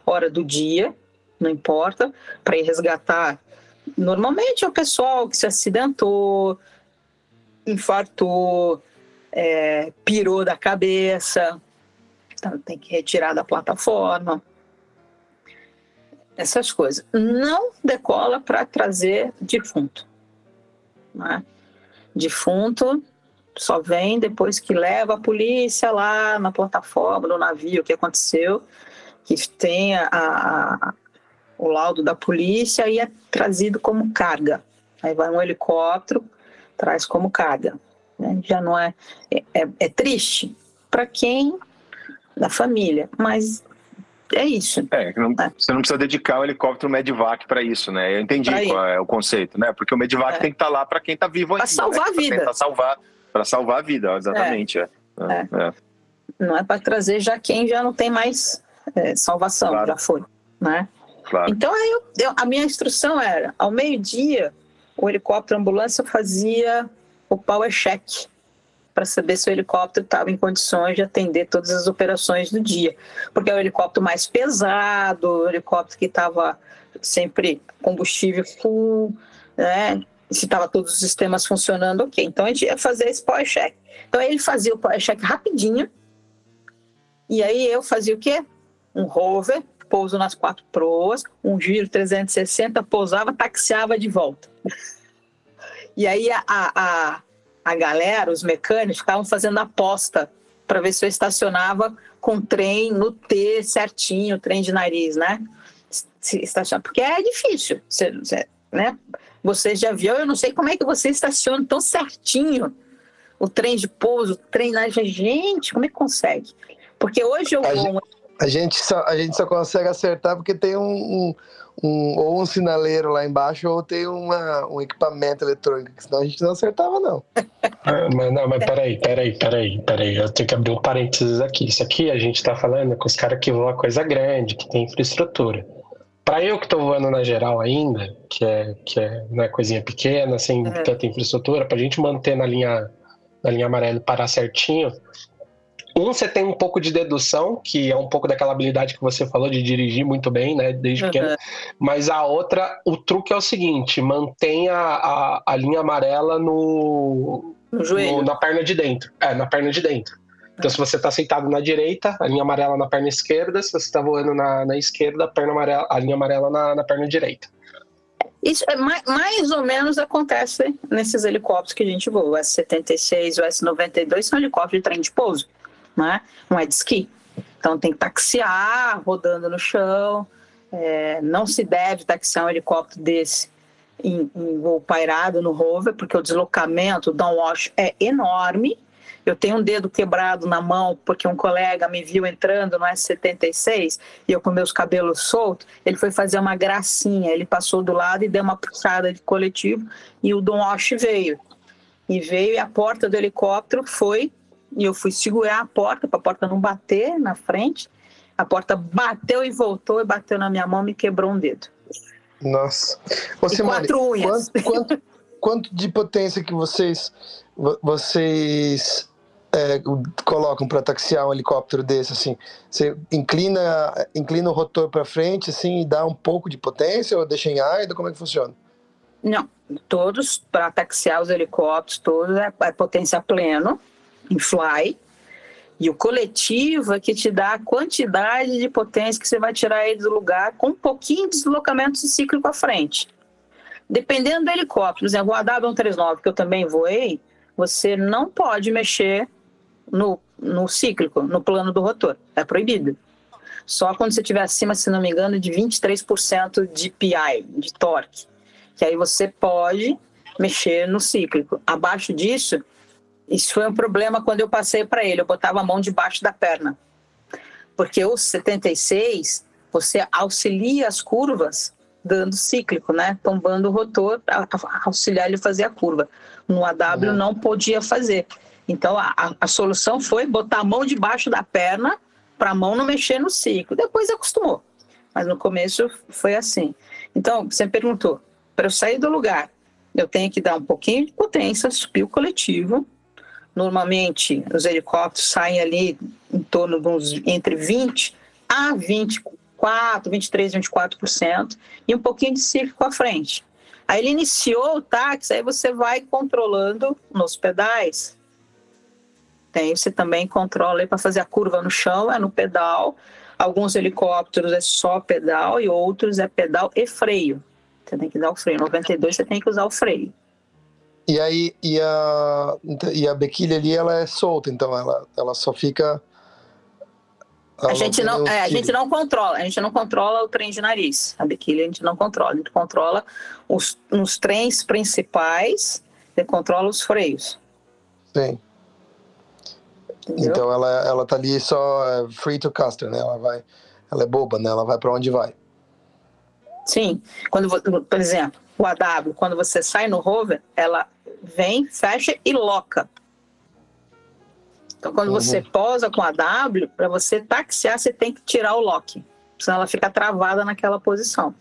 hora do dia, não importa, para ir resgatar. Normalmente é o pessoal que se acidentou, infartou, é, pirou da cabeça, então tem que retirar da plataforma essas coisas. Não decola para trazer defunto. Né? Defunto só vem depois que leva a polícia lá na plataforma, no navio, o que aconteceu, que tem a, a, o laudo da polícia e é trazido como carga. Aí vai um helicóptero, traz como carga. Né? Já não é, é, é, triste para quem da família, mas é isso. É, não, é. você não precisa dedicar o helicóptero Medivac para isso, né? Eu entendi qual é o conceito, né? Porque o Medivac é. tem que estar tá lá para quem está vivo ainda. Para salvar né? a vida. Para salvar, salvar a vida, exatamente. É. é. é. Não é para trazer já quem já não tem mais salvação, claro. já foi, né? Claro. Então eu, eu, a minha instrução era, ao meio-dia, o helicóptero ambulância fazia o power check para saber se o helicóptero estava em condições de atender todas as operações do dia. Porque é o helicóptero mais pesado, o helicóptero que estava sempre combustível full, né? se estava todos os sistemas funcionando ok. Então a gente ia fazer esse power check. Então ele fazia o power check rapidinho, e aí eu fazia o quê? Um rover, pouso nas quatro proas, um giro 360, pousava, taxiava de volta. E aí a, a, a galera, os mecânicos, ficavam fazendo aposta para ver se eu estacionava com o trem no T certinho, trem de nariz, né? Se estaciona, porque é difícil, você, né? Vocês de avião, eu não sei como é que você estaciona tão certinho o trem de pouso, o trem na gente, como é que consegue? Porque hoje eu vou. A gente só, a gente só consegue acertar porque tem um, um, um, ou um sinaleiro lá embaixo ou tem uma, um equipamento eletrônico, senão a gente não acertava, não. Ah, mas não, mas peraí, peraí, peraí, peraí. Eu tenho que abrir um parênteses aqui. Isso aqui a gente tá falando com os caras que voam coisa grande, que tem infraestrutura. Para eu que estou voando na geral ainda, que é, que é né, coisinha pequena, sem uhum. tanta infraestrutura, para a gente manter na linha, na linha amarela e parar certinho, um, você tem um pouco de dedução, que é um pouco daquela habilidade que você falou de dirigir muito bem, né, desde uhum. pequeno. Mas a outra, o truque é o seguinte: mantenha a, a linha amarela no, no joelho. No, na perna de dentro. É, na perna de dentro. Então, se você está sentado na direita, a linha amarela na perna esquerda. Se você está voando na, na esquerda, a, perna amarela, a linha amarela na, na perna direita. Isso é mais, mais, ou menos acontece nesses helicópteros que a gente voa. O S-76 o S-92 são helicópteros de trem de pouso né? Não é de esqui. Então tem que taxiar rodando no chão. É, não se deve taxiar um helicóptero desse em, em voo pairado no rover, porque o deslocamento, o downwash é enorme. Eu tenho um dedo quebrado na mão porque um colega me viu entrando no S76 e eu com meus cabelos soltos. Ele foi fazer uma gracinha. Ele passou do lado e deu uma puxada de coletivo e o downwash veio. E veio e a porta do helicóptero foi e eu fui segurar a porta para a porta não bater na frente. A porta bateu e voltou e bateu na minha mão e me quebrou um dedo. Nossa. Você, quatro unhas. Quanto, quanto, quanto, de potência que vocês vocês é, colocam para taxiar um helicóptero desse assim? Você inclina inclina o rotor para frente assim e dá um pouco de potência ou deixa em ar? Como é que funciona? Não, todos para taxiar os helicópteros todos é, é potência pleno em fly, e o coletivo é que te dá a quantidade de potência que você vai tirar ele do lugar com um pouquinho de deslocamento cíclico à frente. Dependendo do helicóptero, por exemplo, o AW139, que eu também voei, você não pode mexer no, no cíclico, no plano do rotor. É proibido. Só quando você estiver acima, se não me engano, de 23% de PI, de torque. Que aí você pode mexer no cíclico. Abaixo disso, isso foi um problema quando eu passei para ele. Eu botava a mão debaixo da perna. Porque o 76, você auxilia as curvas dando cíclico, né? Tombando o rotor, auxiliar ele a fazer a curva. No AW uhum. não podia fazer. Então a, a, solução foi botar a mão debaixo da perna para a mão não mexer no ciclo. Depois acostumou. Mas no começo foi assim. Então, você perguntou, para eu sair do lugar, eu tenho que dar um pouquinho de potência, subir o coletivo. Normalmente, os helicópteros saem ali em torno de uns entre 20 a 24, 23, 24%, e um pouquinho de círculo à frente. Aí ele iniciou o táxi, aí você vai controlando nos pedais. Tem, você também controla para fazer a curva no chão, é no pedal. Alguns helicópteros é só pedal e outros é pedal e freio. Você tem que dar o freio. 92 você tem que usar o freio. E aí, e a, e a bequilha ali, ela é solta, então ela, ela só fica. a gente não, é, a gente não controla, a gente não controla o trem de nariz. A bequilha a gente não controla, a gente controla os, nos trens principais, e controla os freios. Sim. Entendeu? Então ela, ela tá ali só é, free to caster, né? Ela vai, ela é boba, né? Ela vai para onde vai. Sim. Quando, por exemplo, o AW, quando você sai no rover, ela vem, fecha e loca. Então, quando uhum. você posa com a W, para você taxiar, você tem que tirar o lock, senão ela fica travada naquela posição.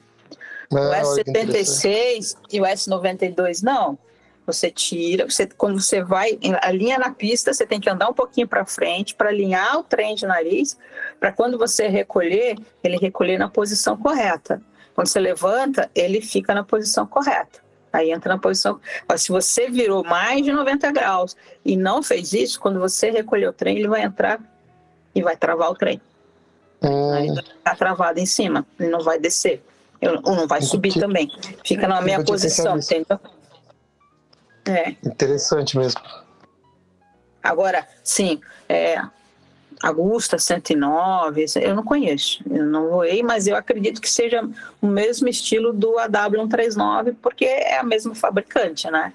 É, o S76 e o S92 não. Você tira, você, quando você vai, alinha na pista, você tem que andar um pouquinho para frente para alinhar o trem de nariz, para quando você recolher, ele recolher na posição correta. Quando você levanta, ele fica na posição correta. Aí entra na posição. Mas se você virou mais de 90 graus e não fez isso, quando você recolher o trem, ele vai entrar e vai travar o trem. Hum. Aí vai ficar travado em cima, ele não vai descer. Ou não vai subir também. Fica na mesma posição, entendeu? É. Interessante mesmo. Agora, sim, é, Augusta 109, eu não conheço, eu não voei, mas eu acredito que seja o mesmo estilo do AW139, porque é a mesma fabricante, né?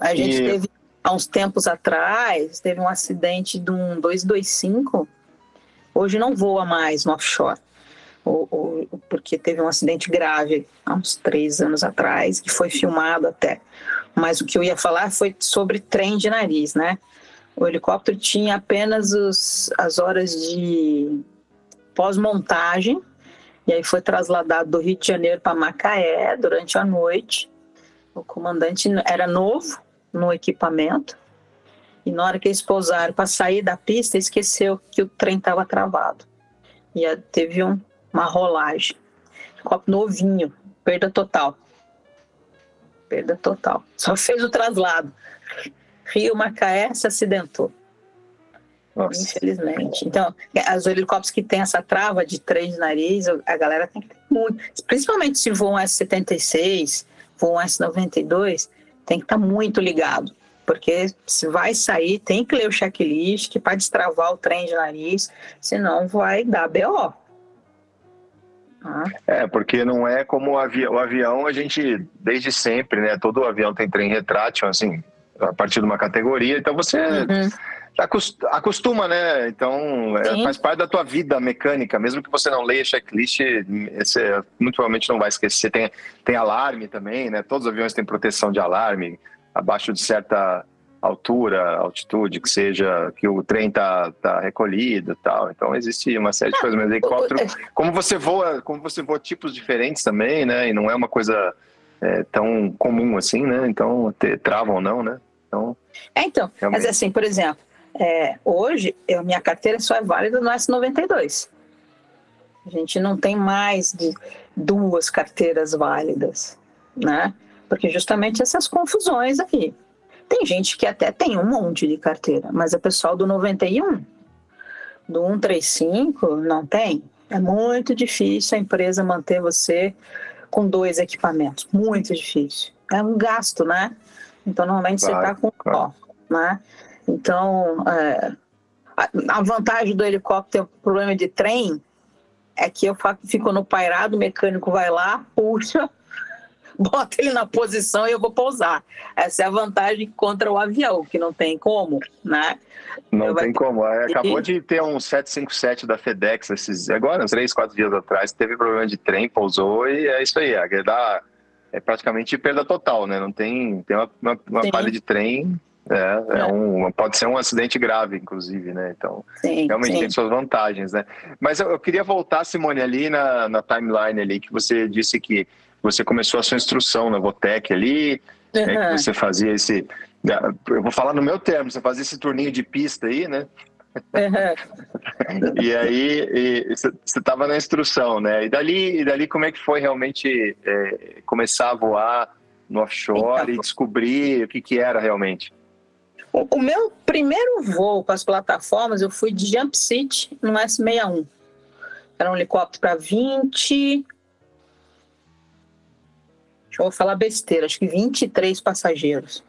A, gente e... teve, há uns tempos atrás, teve um acidente de um 225, hoje não voa mais no offshore, porque teve um acidente grave há uns três anos atrás, que foi filmado até. Mas o que eu ia falar foi sobre trem de nariz, né? O helicóptero tinha apenas os, as horas de pós-montagem, e aí foi trasladado do Rio de Janeiro para Macaé durante a noite. O comandante era novo no equipamento, e na hora que eles pousaram para sair da pista, esqueceu que o trem estava travado. E teve um, uma rolagem. Helicóptero novinho, perda total. Perda total. Só fez o traslado. Rio Macaé se acidentou. Nossa. Infelizmente. Então, os helicópteros que tem essa trava de três nariz, a galera tem que ter muito. Principalmente se voam S76, voam S92, tem que estar tá muito ligado. Porque se vai sair, tem que ler o checklist para destravar o trem de nariz, senão vai dar BO. Ah. É, porque não é como o avião, o avião, a gente, desde sempre, né? Todo avião tem trem retrátil, assim, a partir de uma categoria, então você uhum. acostuma, né? Então é, faz parte da tua vida mecânica, mesmo que você não leia checklist, você muito provavelmente não vai esquecer. Tem, tem alarme também, né? Todos os aviões têm proteção de alarme, abaixo de certa altura, altitude, que seja que o trem tá, tá recolhido tal. Então existe uma série de ah, coisas, mas helicóptero, como você voa, como você voa tipos diferentes também, né? E não é uma coisa é, tão comum assim, né? Então, ter, travam ou não, né? Então, é, então realmente... mas assim, por exemplo, é, hoje eu, minha carteira só é válida no S92. A gente não tem mais de duas carteiras válidas, né? Porque justamente essas confusões aqui. Tem gente que até tem um monte de carteira, mas o pessoal do 91, do 135, não tem. É muito difícil a empresa manter você com dois equipamentos. Muito difícil. É um gasto, né? Então, normalmente claro, você está com claro. ó, né? Então, é, a vantagem do helicóptero, o problema de trem, é que eu fico no pairado, o mecânico vai lá, puxa, bota ele na posição e eu vou pousar. Essa é a vantagem contra o avião, que não tem como, né? Não tem como. É, acabou de ter um 757 da FedEx, esses, agora, uns 3, 4 dias atrás, teve problema de trem, pousou e é isso aí. É, dá, é praticamente perda total, né? Não tem, tem uma, uma, uma palha de trem, é, é, um, pode ser um acidente grave, inclusive, né? Então, sim, realmente sim. tem suas vantagens, né? Mas eu, eu, queria voltar, Simone, ali na, na timeline ali, que você disse que você começou a sua instrução na Votec ali, uhum. é, que você fazia esse... Eu vou falar no meu termo, você fazia esse turninho de pista aí, né? E aí você estava na instrução, né? E dali, e dali como é que foi realmente é, começar a voar no offshore então, e descobrir o que, que era realmente? O, o, meu primeiro voo com as plataformas, eu fui de Jump City no S61. Era um helicóptero para 20. Deixa eu falar besteira, acho que 23 passageiros.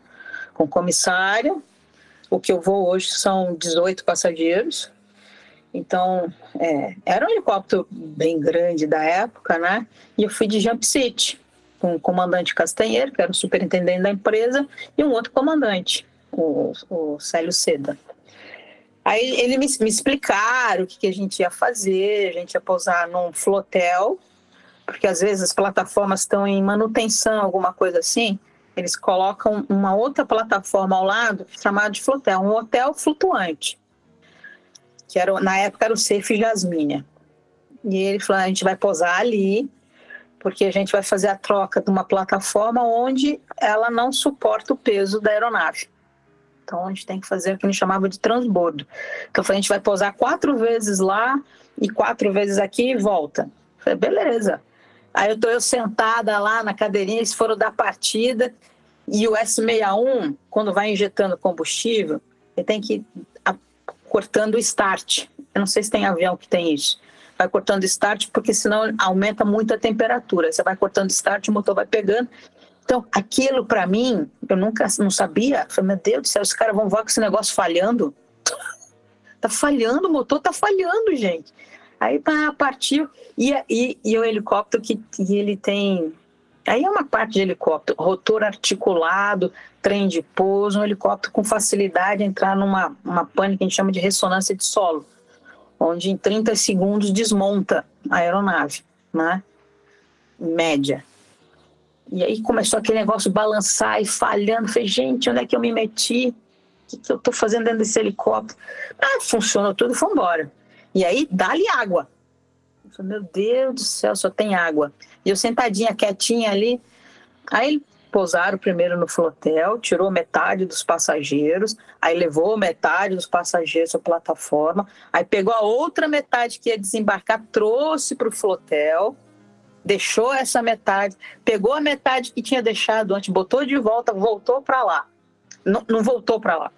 Com comissário. O que eu vou hoje são 18 passageiros. Então, é, era um helicóptero bem grande da época, né? E eu fui de Jump City, com o comandante Castanheiro, que era o superintendente da empresa, e um outro comandante o, o Célio Seda. Aí ele me, me explicaram o que, que a gente ia fazer, a gente ia pousar num flotel, porque às vezes as plataformas estão em manutenção, alguma coisa assim, eles colocam uma outra plataforma ao lado chamada de flotel, um hotel flutuante, que era na época era o Safe Jasmine. E ele falou: a gente vai pousar ali, porque a gente vai fazer a troca de uma plataforma onde ela não suporta o peso da aeronave. Então a gente tem que fazer o que a gente chamava de transbordo. Então a gente vai pousar quatro vezes lá e quatro vezes aqui e volta. Eu falei, beleza. Aí eu tô eu sentada lá na cadeirinha, eles foram dar partida e o S61, quando vai injetando combustível, ele tem que ir cortando o start. Eu não sei se tem avião que tem isso. Vai cortando start porque senão aumenta muito a temperatura. Você vai cortando start, o motor vai pegando então, aquilo para mim, eu nunca não sabia. falei, meu Deus do céu, os caras vão voar com esse negócio falhando. Tá falhando, o motor tá falhando, gente. Aí pá, partiu. E, e, e o helicóptero que, ele tem. Aí é uma parte de helicóptero, rotor articulado, trem de pouso, um helicóptero com facilidade de entrar numa uma pane que a gente chama de ressonância de solo, onde em 30 segundos desmonta a aeronave, né? Média. E aí começou aquele negócio balançar e falhando. Falei, gente, onde é que eu me meti? O que, que eu estou fazendo dentro desse helicóptero? Ah, funcionou tudo foi embora. E aí, dá-lhe água. Eu falei, meu Deus do céu, só tem água. E eu sentadinha, quietinha ali. Aí pousaram primeiro no flotel, tirou metade dos passageiros, aí levou metade dos passageiros à plataforma, aí pegou a outra metade que ia desembarcar, trouxe para o flotel, deixou essa metade, pegou a metade que tinha deixado antes, botou de volta, voltou para lá. Não, não voltou para lá.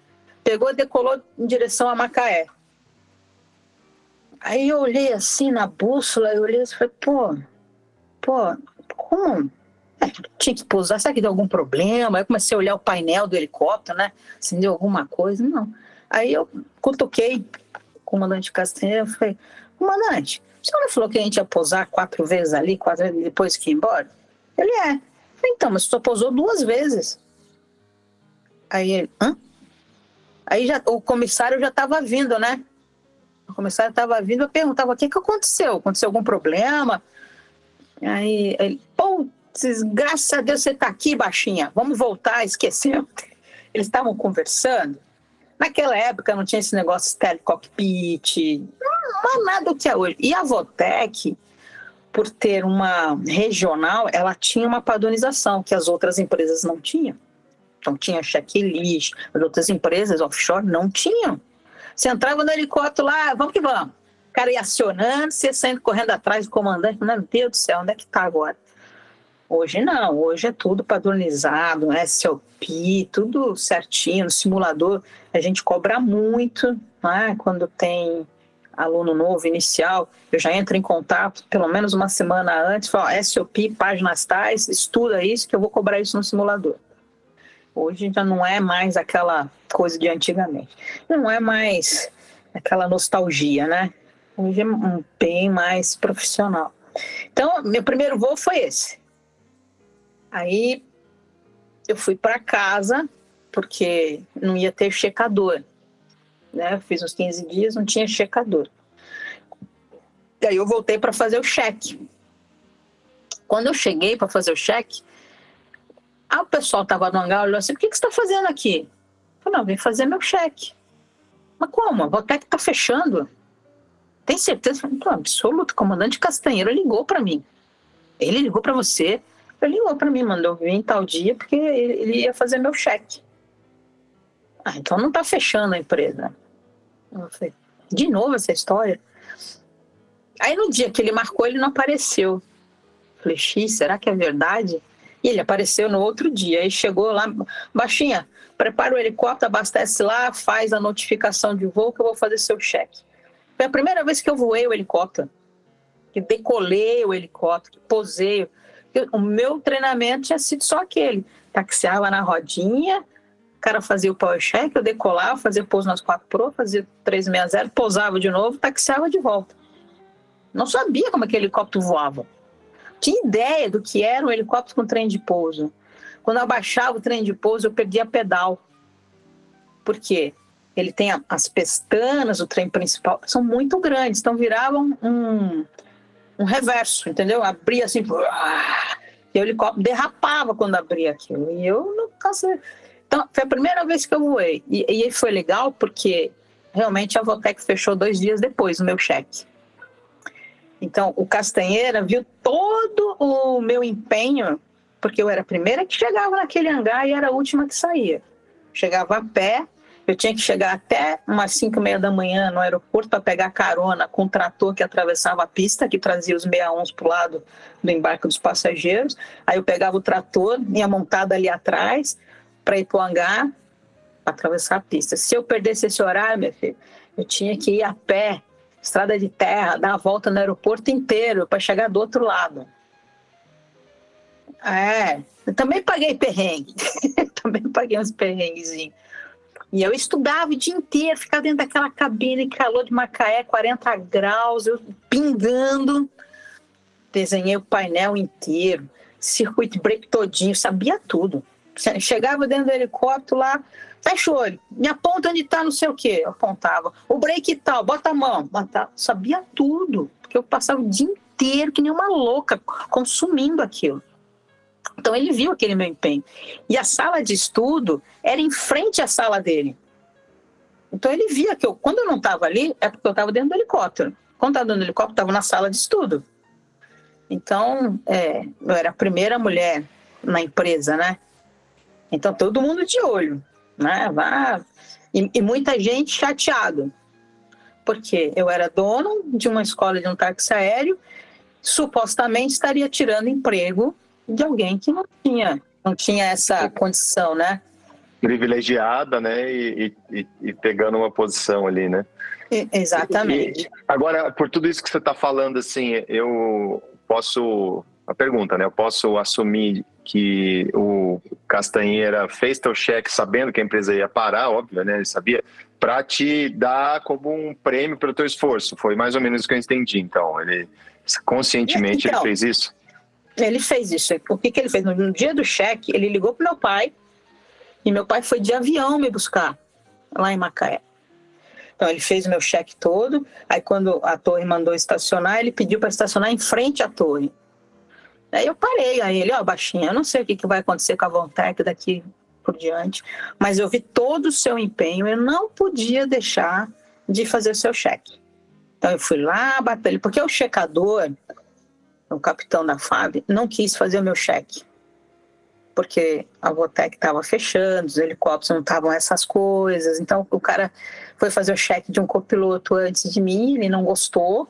Pegou e decolou em direção a Macaé. Aí eu olhei assim na bússola, eu olhei e falei, pô, pô, como? É, tinha que pousar, será que deu algum problema? Aí eu comecei a olhar o painel do helicóptero, né? Se deu alguma coisa, não. Aí eu cutuquei o comandante Castanheira, falei, comandante, o senhor não falou que a gente ia pousar quatro vezes ali, quatro vezes depois que ia embora? Ele é. Então, mas só pousou duas vezes. Aí ele, hã? Aí já, o comissário já estava vindo, né? O comissário estava vindo, eu perguntava, o que, que aconteceu? Aconteceu algum problema? Aí ele, putz, graças a Deus você está aqui, baixinha, vamos voltar, esqueceu. Eles estavam conversando. Naquela época não tinha esse negócio de telecockpit, não é nada do que é hoje. E a Votec, por ter uma regional, ela tinha uma padronização que as outras empresas não tinham. Então tinha checklist, as outras empresas offshore não tinham. Você entrava no helicóptero lá, vamos que vamos. O cara ia acionando, você saindo correndo atrás do comandante, meu Deus do céu, onde é que está agora? Hoje não, hoje é tudo padronizado, SLP, tudo certinho, no simulador a gente cobra muito, né? quando tem aluno novo, inicial, eu já entro em contato pelo menos uma semana antes, falo, SOP, páginas tais, estuda isso que eu vou cobrar isso no simulador. Hoje já não é mais aquela coisa de antigamente. Não é mais aquela nostalgia, né? Hoje é bem mais profissional. Então, meu primeiro voo foi esse. Aí eu fui para casa porque não ia ter checador. Né? Eu fiz uns 15 dias, não tinha checador. E aí eu voltei para fazer o cheque. Quando eu cheguei para fazer o cheque, aí o pessoal estava no hangar olhou assim: o que, que você está fazendo aqui? Eu falei: não, vim fazer meu cheque. Mas como? A Botec está fechando. Tem certeza? Tô absoluto. O comandante Castanheira ligou para mim. Ele ligou para você. Ele ligou para mim, mandou vir tal dia porque ele ia fazer meu cheque. Ah, então não está fechando a empresa. Eu falei, de novo essa história? Aí no dia que ele marcou, ele não apareceu. Eu falei, X, será que é verdade? E ele apareceu no outro dia. Aí chegou lá, baixinha, prepara o helicóptero, abastece lá, faz a notificação de voo que eu vou fazer seu cheque. Foi a primeira vez que eu voei o helicóptero, que decolei o helicóptero, que posei. O meu treinamento tinha sido só aquele. Taxiava na rodinha, o cara fazia o power check, eu decolava, fazia pouso nas 4 Pro, fazia 360, pousava de novo, taxiava de volta. Não sabia como aquele helicóptero voava. Tinha ideia do que era um helicóptero com trem de pouso. Quando eu abaixava o trem de pouso, eu perdia pedal. Por quê? Ele tem as pestanas, o trem principal, são muito grandes, então viravam um, um reverso, entendeu? Abria assim, e o helicóptero derrapava quando abria aquilo. E eu não cansei. Então, foi a primeira vez que eu voei. E, e foi legal porque realmente a Votec fechou dois dias depois o meu cheque. Então, o Castanheira viu todo o meu empenho porque eu era a primeira que chegava naquele hangar e era a última que saía. Chegava a pé, eu tinha que chegar até umas 5 e meia da manhã no aeroporto para pegar carona com o trator que atravessava a pista, que trazia os 61 para o lado do embarque dos passageiros. Aí eu pegava o trator, ia montada ali atrás, para ir para o hangar, atravessar a pista. Se eu perdesse esse horário, meu filho, eu tinha que ir a pé, estrada de terra, dar a volta no aeroporto inteiro para chegar do outro lado. É, eu também paguei perrengue. também paguei uns perrenguezinhos. E eu estudava o dia inteiro, ficava dentro daquela cabine, calor de Macaé, 40 graus, eu pingando. Desenhei o painel inteiro, circuito break todinho, sabia tudo. Chegava dentro do helicóptero lá, fecha o olho, me aponta onde está não sei o quê. Eu apontava. O break tal, bota a mão. Bota... Sabia tudo, porque eu passava o dia inteiro que nem uma louca, consumindo aquilo. Então ele viu aquele meu empenho. E a sala de estudo era em frente à sala dele. Então ele via que eu, quando eu não estava ali, é porque eu estava dentro do helicóptero. Quando estava dentro do helicóptero, estava na sala de estudo. Então, é, eu era a primeira mulher na empresa, né? Então todo mundo de olho, né? E, e muita gente chateado, porque eu era dono de uma escola de um táxi aéreo, supostamente estaria tirando emprego de alguém que não tinha, não tinha essa condição, né? Privilegiada, né? E, e, e pegando uma posição ali, né? exatamente. E, agora, por tudo isso que você está falando, assim, eu posso. A pergunta, né? Eu posso assumir que o Castanheira fez teu cheque sabendo que a empresa ia parar, óbvio, né? Ele sabia, para te dar como um prêmio pelo teu esforço. Foi mais ou menos isso que eu entendi. Então, ele conscientemente então, ele fez isso. Ele fez isso. O que, que ele fez? No dia do cheque, ele ligou pro meu pai e meu pai foi de avião me buscar lá em Macaé. Então ele fez o meu cheque todo. Aí quando a torre mandou estacionar, ele pediu para estacionar em frente à torre. Aí eu parei a ele, ó, oh, baixinha, eu não sei o que, que vai acontecer com a Vontec daqui por diante, mas eu vi todo o seu empenho, eu não podia deixar de fazer o seu cheque. Então eu fui lá, bater ele, porque o checador, o capitão da FAB, não quis fazer o meu cheque. Porque a Votec estava fechando, os helicópteros não estavam essas coisas. Então o cara foi fazer o cheque de um copiloto antes de mim, ele não gostou,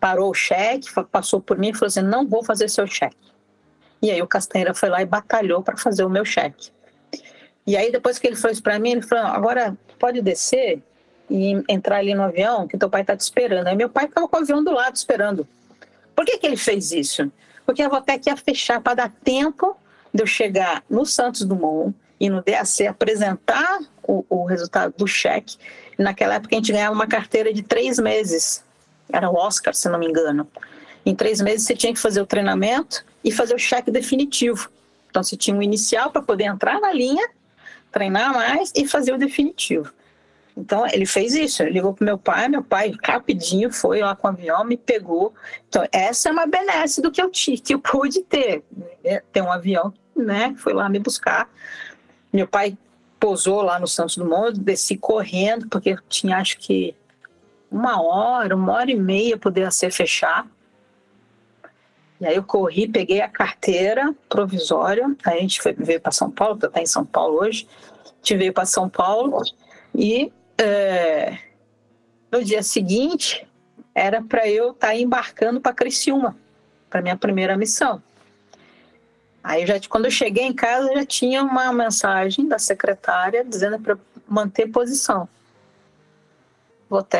parou o cheque, passou por mim e falou assim: não vou fazer seu cheque. E aí o Castanheira foi lá e batalhou para fazer o meu cheque. E aí depois que ele falou isso para mim, ele falou: agora pode descer e entrar ali no avião, que teu pai está te esperando. Aí meu pai ficava com o avião do lado esperando. Por que, que ele fez isso? Porque a Votec ia fechar para dar tempo de eu chegar no Santos Dumont, ir no DAC apresentar o, o resultado do cheque. E naquela época a gente ganhava uma carteira de três meses. Era o Oscar, se não me engano. Em três meses você tinha que fazer o treinamento e fazer o cheque definitivo. Então você tinha um inicial para poder entrar na linha, treinar mais e fazer o definitivo. Então ele fez isso, ele ligou pro meu pai, meu pai rapidinho foi lá com o avião, me pegou. Então essa é uma benesse do que eu tive, que eu pude ter, né? ter um avião, né? Foi lá me buscar. Meu pai pousou lá no Santos Dumont, desci correndo porque tinha acho que uma hora, uma hora e meia poder ser fechar. E aí eu corri, peguei a carteira provisória, a gente foi, veio para São Paulo, está em São Paulo hoje, a gente veio para São Paulo e é, no dia seguinte era para eu estar tá embarcando para Criciúma, para minha primeira missão. Aí já quando eu cheguei em casa já tinha uma mensagem da secretária dizendo para manter posição.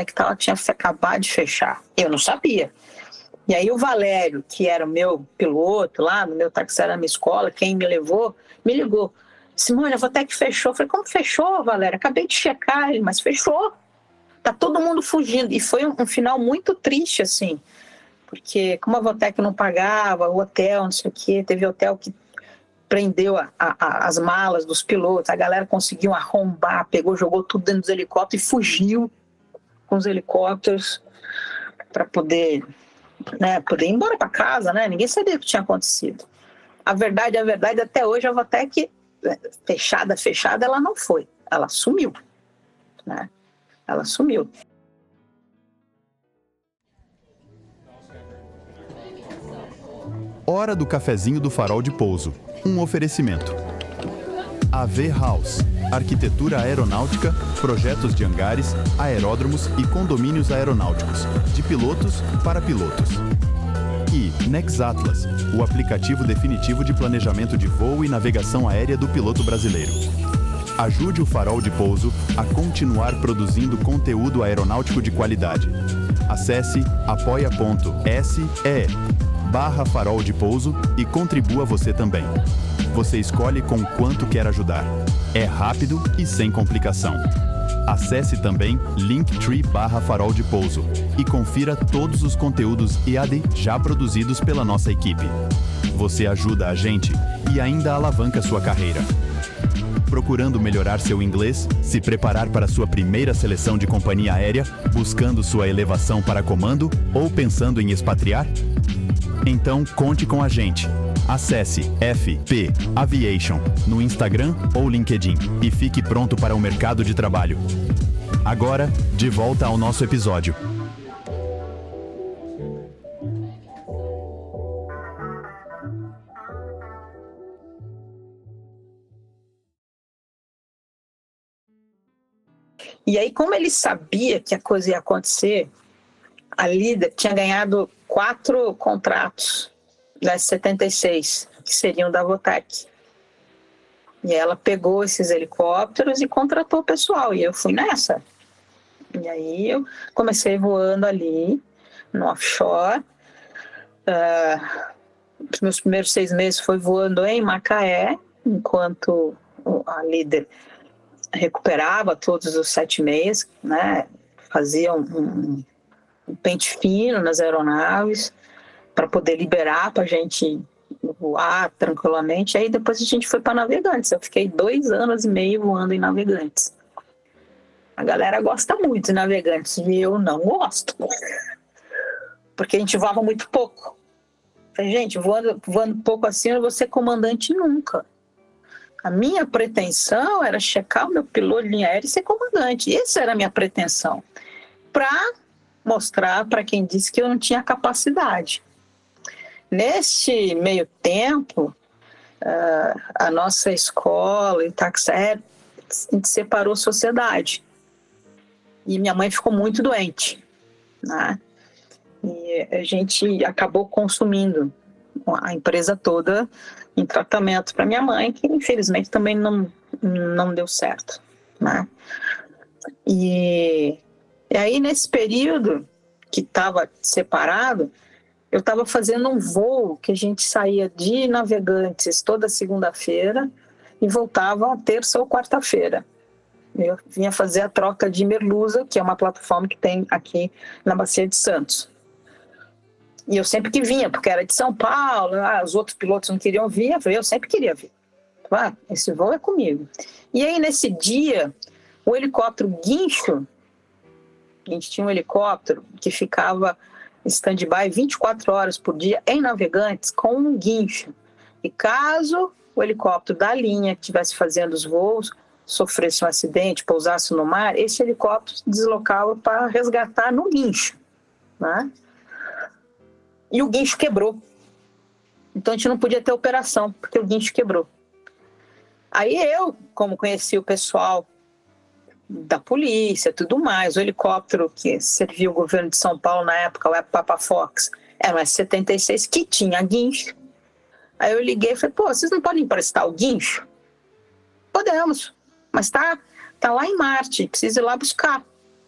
Que tava, tinha acabado de fechar. Eu não sabia. E aí o Valério, que era o meu piloto lá, no meu táxi era na minha escola, quem me levou, me ligou. Simone, a Votec fechou. Eu falei, como fechou, Valéria? Acabei de checar, mas fechou. Tá todo mundo fugindo. E foi um, um final muito triste, assim. Porque como a Votec não pagava, o hotel, não sei o quê, teve hotel que prendeu a, a, as malas dos pilotos, a galera conseguiu arrombar, pegou, jogou tudo dentro dos helicópteros e fugiu com os helicópteros para poder, né, poder ir embora para casa, né? Ninguém sabia o que tinha acontecido. A verdade, a verdade, até hoje a Votec fechada, fechada, ela não foi. Ela sumiu. Né? Ela sumiu. Hora do cafezinho do farol de pouso. Um oferecimento. AV House. Arquitetura aeronáutica, projetos de hangares, aeródromos e condomínios aeronáuticos. De pilotos para pilotos e Nexatlas, o aplicativo definitivo de planejamento de voo e navegação aérea do piloto brasileiro. Ajude o Farol de Pouso a continuar produzindo conteúdo aeronáutico de qualidade. Acesse apoia.se barra farol de pouso e contribua você também. Você escolhe com quanto quer ajudar. É rápido e sem complicação. Acesse também linktree barra farol de pouso e confira todos os conteúdos EAD já produzidos pela nossa equipe. Você ajuda a gente e ainda alavanca sua carreira. Procurando melhorar seu inglês, se preparar para sua primeira seleção de companhia aérea, buscando sua elevação para comando ou pensando em expatriar? Então conte com a gente. Acesse FP Aviation no Instagram ou LinkedIn e fique pronto para o mercado de trabalho. Agora, de volta ao nosso episódio. E aí, como ele sabia que a coisa ia acontecer, a líder tinha ganhado quatro contratos das 76, que seriam da Votec. E ela pegou esses helicópteros e contratou o pessoal, e eu fui nessa. E aí eu comecei voando ali, no offshore. Uh, os meus primeiros seis meses foi voando em Macaé, enquanto a líder recuperava todos os sete meses, né? Fazia um, um pente fino nas aeronaves para poder liberar para a gente voar tranquilamente. Aí depois a gente foi para Navegantes. Eu fiquei dois anos e meio voando em Navegantes. A galera gosta muito de Navegantes e eu não gosto. Porque a gente voava muito pouco. Falei, gente, voando, voando pouco assim, eu não vou ser comandante nunca. A minha pretensão era checar o meu piloto de linha aérea e ser comandante. Essa era a minha pretensão. Para mostrar para quem disse que eu não tinha capacidade. Neste meio tempo, uh, a nossa escola em Taxé, a gente separou sociedade. E minha mãe ficou muito doente. Né? E a gente acabou consumindo a empresa toda em tratamento para minha mãe, que infelizmente também não, não deu certo. Né? E, e aí, nesse período que estava separado, eu estava fazendo um voo que a gente saía de Navegantes toda segunda-feira e voltava terça ou quarta-feira. Eu vinha fazer a troca de merluza, que é uma plataforma que tem aqui na Bacia de Santos. E eu sempre que vinha, porque era de São Paulo, ah, os outros pilotos não queriam vir, eu sempre queria vir. Ah, esse voo é comigo. E aí, nesse dia, o helicóptero guincho, a gente tinha um helicóptero que ficava stand-by 24 horas por dia em navegantes com um guincho. E caso o helicóptero da linha que estivesse fazendo os voos sofresse um acidente, pousasse no mar, esse helicóptero se deslocava para resgatar no guincho. Né? E o guincho quebrou. Então a gente não podia ter operação, porque o guincho quebrou. Aí eu, como conheci o pessoal da polícia, tudo mais, o helicóptero que serviu o governo de São Paulo na época, o Papa Fox, era um S-76 que tinha guincho. Aí eu liguei e falei, pô, vocês não podem emprestar o guincho? Podemos, mas tá, tá lá em Marte, precisa ir lá buscar.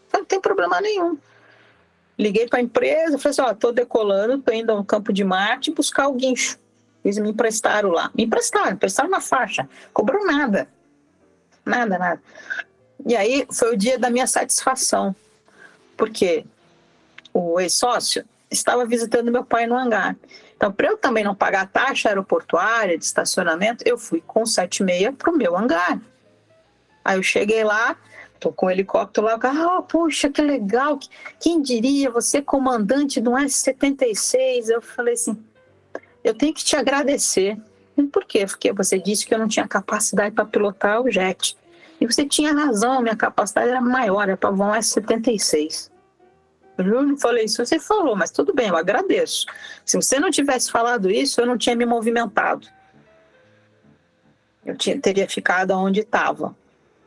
Falei, não tem problema nenhum. Liguei para a empresa, falei assim, ó, tô decolando, tô indo ao campo de Marte buscar o guincho. Eles me emprestaram lá. Me emprestaram, emprestaram uma faixa. Cobrou nada. Nada, nada. E aí foi o dia da minha satisfação. Porque o ex-sócio estava visitando meu pai no hangar. Então, para eu também não pagar a taxa aeroportuária de estacionamento, eu fui com 76 para o meu hangar. Aí eu cheguei lá, tô com o helicóptero lá, ah, poxa, que legal, quem diria, você comandante de um S-76? Eu falei assim, eu tenho que te agradecer. E por quê? Porque você disse que eu não tinha capacidade para pilotar o jet. E você tinha razão, minha capacidade era maior, era para voar S-76. Eu não falei isso, você falou, mas tudo bem, eu agradeço. Se você não tivesse falado isso, eu não tinha me movimentado. Eu tinha, teria ficado onde estava.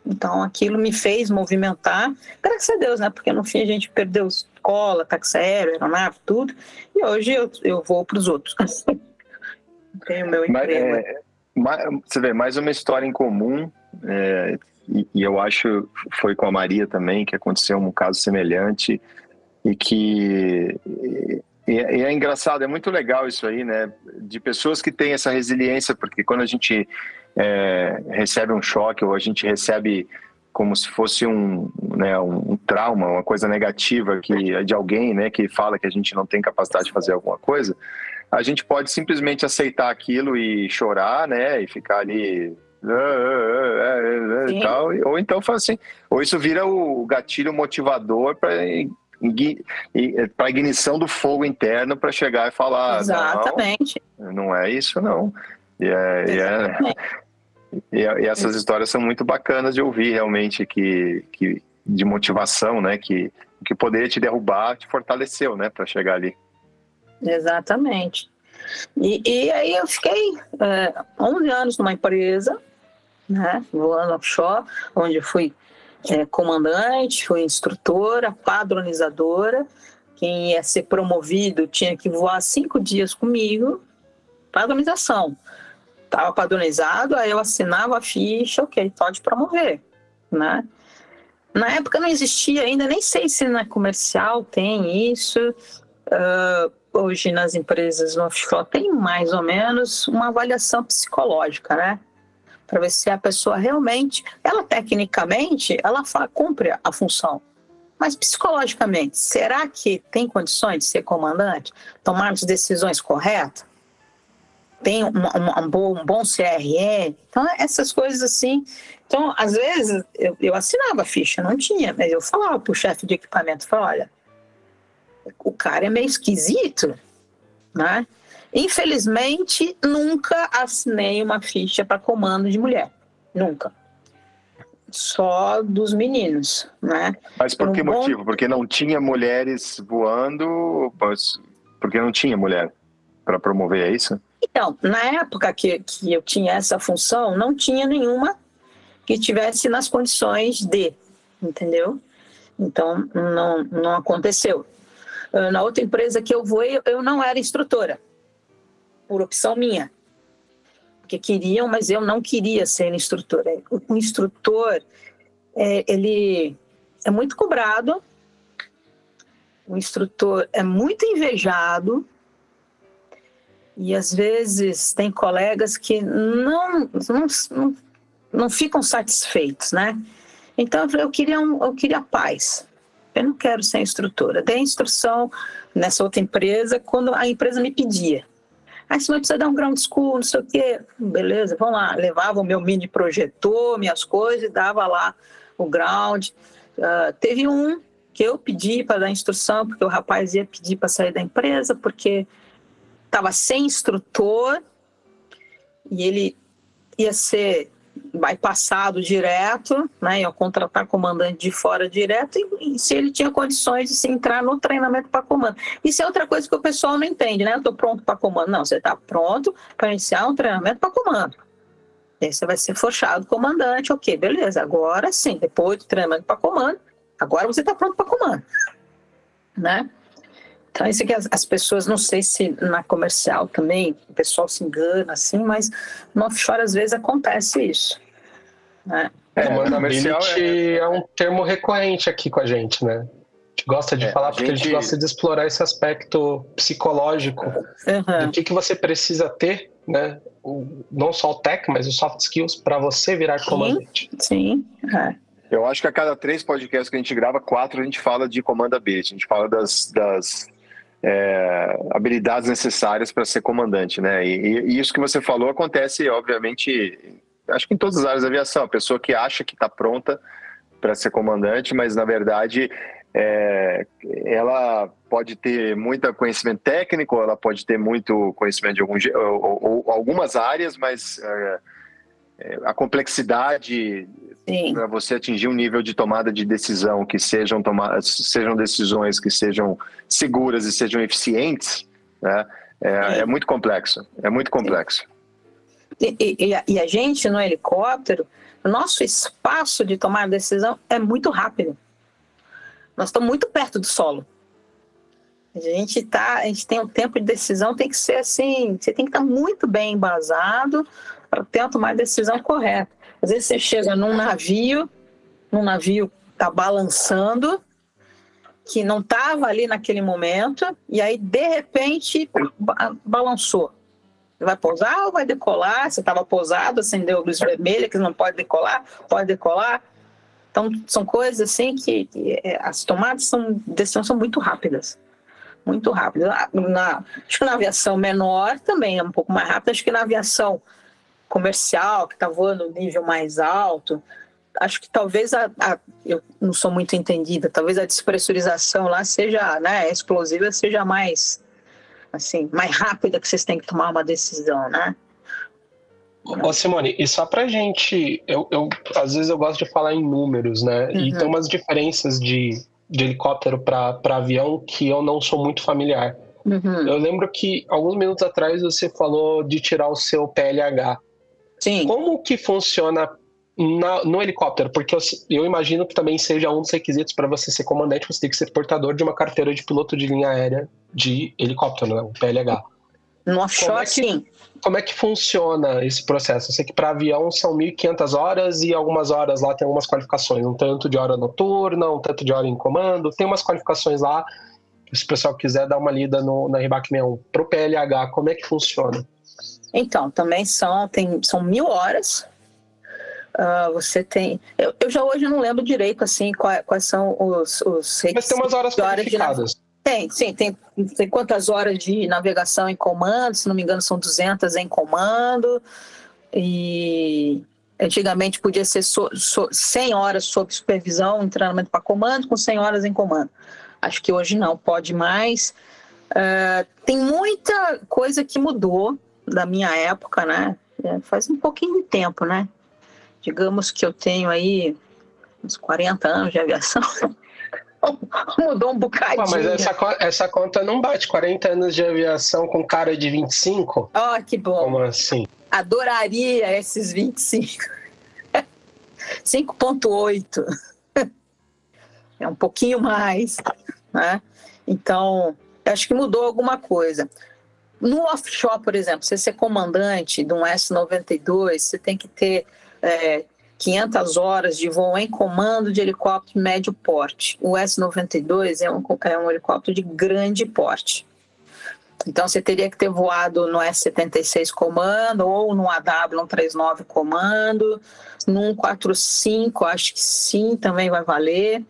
Então aquilo me fez movimentar, graças a Deus, né? Porque no fim a gente perdeu escola, táxi aéreo, aeronave, tudo. E hoje eu, eu vou para os outros. Tenho meu emprego. Mas, é, você vê, mais uma história em comum. É, e, e, eu acho foi com a Maria também que aconteceu um caso semelhante e que e, e é engraçado, é muito legal isso aí, né? De pessoas que têm essa resiliência, porque quando a gente é, recebe um choque ou a gente recebe como se fosse um, né, um, um, trauma, uma coisa negativa que de alguém, né, que fala que a gente não tem capacidade de fazer alguma coisa, a gente pode simplesmente aceitar aquilo e chorar, né, e ficar ali e tal, ou então faz assim, ou isso vira o gatilho motivador para para ignição do fogo interno para chegar e falar exatamente. não, não é isso não. E, é, e, é, e, e, essas histórias são muito bacanas de ouvir realmente que, que de motivação né que que poderia te derrubar te fortaleceu né para chegar ali. Exatamente. E, e aí eu fiquei é, 11 anos numa empresa né voando offshore onde fui é, comandante, fui instrutora, padronizadora. Quem ia ser promovido tinha que voar cinco dias comigo. Padronização. Estava padronizado, aí eu assinava a ficha, ok, pode promover, né? Na época não existia ainda, nem sei se na comercial tem isso. Uh, hoje nas empresas no offshore tem mais ou menos uma avaliação psicológica, né? Para ver se a pessoa realmente, ela tecnicamente, ela cumpre a função. Mas psicologicamente, será que tem condições de ser comandante? Tomar as decisões corretas? Tem um, um, um, bom, um bom CRE? Então, essas coisas assim. Então, às vezes, eu, eu assinava a ficha, não tinha, mas eu falava para o chefe de equipamento, falava, olha, o cara é meio esquisito, né? Infelizmente, nunca assinei uma ficha para comando de mulher. Nunca. Só dos meninos, né? Mas por que motivo? Porque não tinha mulheres voando? Porque não tinha mulher para promover, é isso? Então, na época que, que eu tinha essa função, não tinha nenhuma que tivesse nas condições de, entendeu? Então, não, não aconteceu. Ah, na outra empresa que eu voei, eu não era instrutora por opção minha. Porque queriam, mas eu não queria ser instrutor. O instrutor, é, ele é muito cobrado, o instrutor é muito invejado, e às vezes tem colegas que não, não, não, não ficam satisfeitos, né? Então eu, falei, eu queria um, eu queria paz. Eu não quero ser instrutora. Dei instrução nessa outra empresa quando a empresa me pedia. Aí você vai precisar dar um ground school, não sei o quê. Beleza, vamos lá. Levava o meu mini projetor, minhas coisas, dava lá o ground. Uh, teve um que eu pedi para dar instrução, porque o rapaz ia pedir para sair da empresa, porque estava sem instrutor e ele ia ser bypassado direto, né, ia contratar comandante de fora direto, e, e, se ele tinha condições de se entrar no treinamento para comando. Isso é outra coisa que o pessoal não entende, né? Eu estou pronto para comando. Não, você está pronto para iniciar um treinamento para comando. Aí você vai ser forçado comandante, ok, beleza. Agora sim, depois do treinamento para comando, agora você está pronto para comando. Né? Então, isso que as, as, pessoas, não sei se na comercial também, o pessoal se engana assim, mas no offshore às vezes acontece isso. Né? É, comercial é... é... um termo recorrente aqui com a gente, né? A gente gosta de é, falar a porque gente... a gente gosta de explorar esse aspecto psicológico uhum. do que, que você precisa ter, né? O, não só o tech, mas os soft skills para você virar sim, comandante. Sim, é. Eu acho que a cada três podcasts que a gente grava, quatro a gente fala de comanda B. A gente fala das, das é, habilidades necessárias para ser comandante, né? E, e, isso que você falou acontece, obviamente, acho que em todas as áreas da aviação. A pessoa que acha que está pronta para ser comandante, mas na verdade é, ela pode ter muito conhecimento técnico, ela pode ter muito conhecimento de algum, ou, ou, algumas áreas, mas é, é a complexidade para você atingir um nível de tomada de decisão que sejam, tomadas, sejam decisões que sejam seguras e sejam eficientes, né? é, é muito complexo. É muito complexo. E, e, e, a gente no helicóptero, nosso espaço de tomar decisão é muito rápido. Nós estamos muito perto do solo. A gente tá, a gente tem um tempo de decisão, tem que ser assim, você tem que estar muito bem embasado para ter tomar a decisão correta. Às vezes você chega num navio, num navio tá balançando, que não estava ali naquele momento, e aí de repente balançou. Vai pousar ou vai decolar? Você estava pousado, acendeu luz vermelha, que não pode decolar, pode decolar. Então, são coisas assim que, que é, as tomadas são, decisões são muito rápidas. Muito rápidas. Na, acho que na aviação menor também é um pouco mais rápido. Acho que na aviação comercial, que está voando nível mais alto, acho que talvez a, a, eu não sou muito entendida, talvez a despressurização lá seja, né, explosiva seja mais assim, mais rápida que vocês têm que tomar uma decisão, né? Ô Simone, e só pra gente, eu, eu às vezes eu gosto de falar em números, né? Uhum. E tem umas diferenças de, de helicóptero para avião que eu não sou muito familiar. Uhum. Eu lembro que alguns minutos atrás você falou de tirar o seu PLH. Sim. Como que funciona na, no helicóptero? Porque eu, eu, imagino que também seja um dos requisitos para você ser comandante, você tem que ser portador de uma carteira de piloto de linha aérea de helicóptero, né? o PLH. No offshore, como é que, sim. Como é que funciona esse processo? Eu sei que para avião são 1.500 horas e algumas horas lá tem algumas qualificações, um tanto de hora noturna, um tanto de hora em comando, tem umas qualificações lá. Se o pessoal quiser dar uma lida no, na RIBAC 61, para o PLH, como é que funciona? Então, também são, tem, são mil horas. Uh, você tem. Eu, eu, já hoje não lembro direito assim quais, quais são os, os Mas tem umas horas qualificadas. De, tem, sim. Tem, tem quantas horas de navegação em comando? Se não me engano, são 200 em comando. E antigamente podia ser so, so, 100 horas sob supervisão em treinamento para comando, com 100 horas em comando. Acho que hoje não, pode mais. Uh, tem muita coisa que mudou da minha época, né? É, faz um pouquinho de tempo, né? Digamos que eu tenho aí uns 40 anos de aviação. Mudou um bocadinho. mas essa, essa conta não bate. 40 anos de aviação com cara de 25? Ó, oh, que bom. Como assim? Adoraria esses 25. 5.8. É um pouquinho mais, né? Então, acho que mudou alguma coisa. No offshore, por exemplo, você ser comandante de um S-92, você tem que ter é, 500 horas de voo em comando de helicóptero médio porte. O S-92 é um, é um helicóptero de grande porte. Então você teria que ter voado no S76 comando ou no AW139 comando, no 145, acho que sim, também vai valer,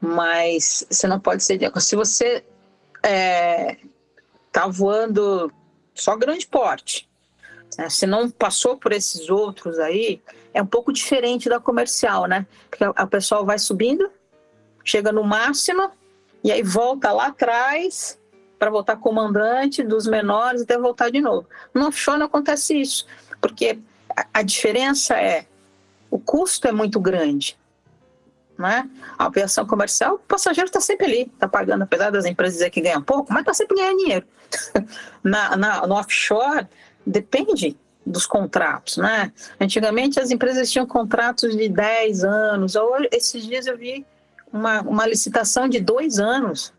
mas você não pode ser. Se você é, tá voando só grande porte, né? se não passou por esses outros aí, é um pouco diferente da comercial, né? Porque a pessoa vai subindo, chega no máximo e aí volta lá atrás para voltar comandante dos menores até voltar de novo. No offshore não acontece isso, porque a, a diferença é o custo é muito grande. Né? A aviação comercial, o passageiro está sempre ali, está pagando, apesar das empresas dizer que ganham pouco, mas está sempre ganhando dinheiro. na, na, no offshore, depende dos contratos, né? Antigamente as empresas tinham contratos de 10 anos, hoje, esses dias eu vi uma, uma licitação de dois anos.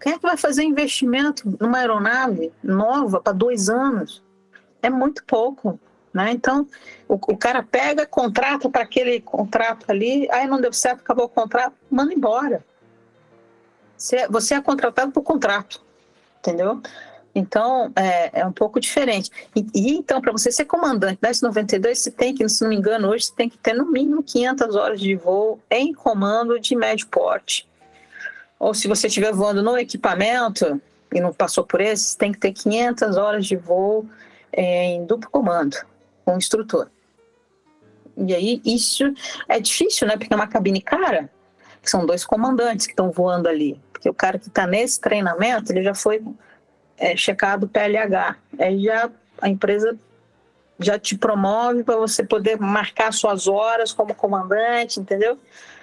Quem é que vai fazer investimento numa aeronave nova para dois anos? É muito pouco. Né? Então, o, o cara pega, contrata para aquele contrato ali, aí não deu certo, acabou o contrato, manda embora. Você, é, você é contratado por contrato, entendeu? Então, é, é um pouco diferente. E, e então, para você ser comandante da S-92, você tem que, se não me engano, hoje você tem que ter no mínimo 500 horas de voo em comando de médio porte. Ou se você estiver voando no equipamento e não passou por esse, tem que ter 500 horas de voo em duplo comando com o instrutor. E aí isso é difícil, né? Porque é uma cabine cara, são dois comandantes que estão voando ali. Porque o cara que está nesse treinamento, ele já foi é, checado PLH. Aí já a empresa já te promove para você poder marcar suas horas como comandante, entendeu?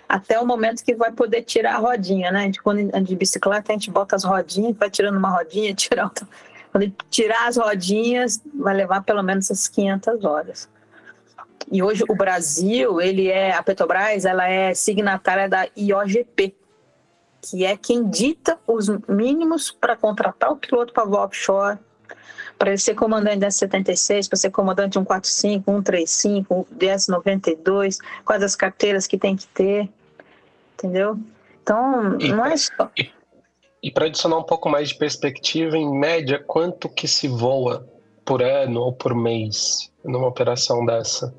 Até o momento que vai poder tirar a rodinha, né? De quando anda de bicicleta, a gente bota as rodinhas, vai tirando uma rodinha, tira outra. Quando tirar as rodinhas, vai levar pelo menos essas 500 horas. E hoje o Brasil, ele é a Petrobras, ela é signatária da IOGP, que é quem dita os mínimos para contratar o piloto para voar offshore, para ele ser comandante da 76, para ser comandante de 145, 135, DS92, quais as carteiras que tem que ter, entendeu? Então, e, não é só. E, e para adicionar um pouco mais de perspectiva, em média, quanto que se voa por ano ou por mês numa operação dessa?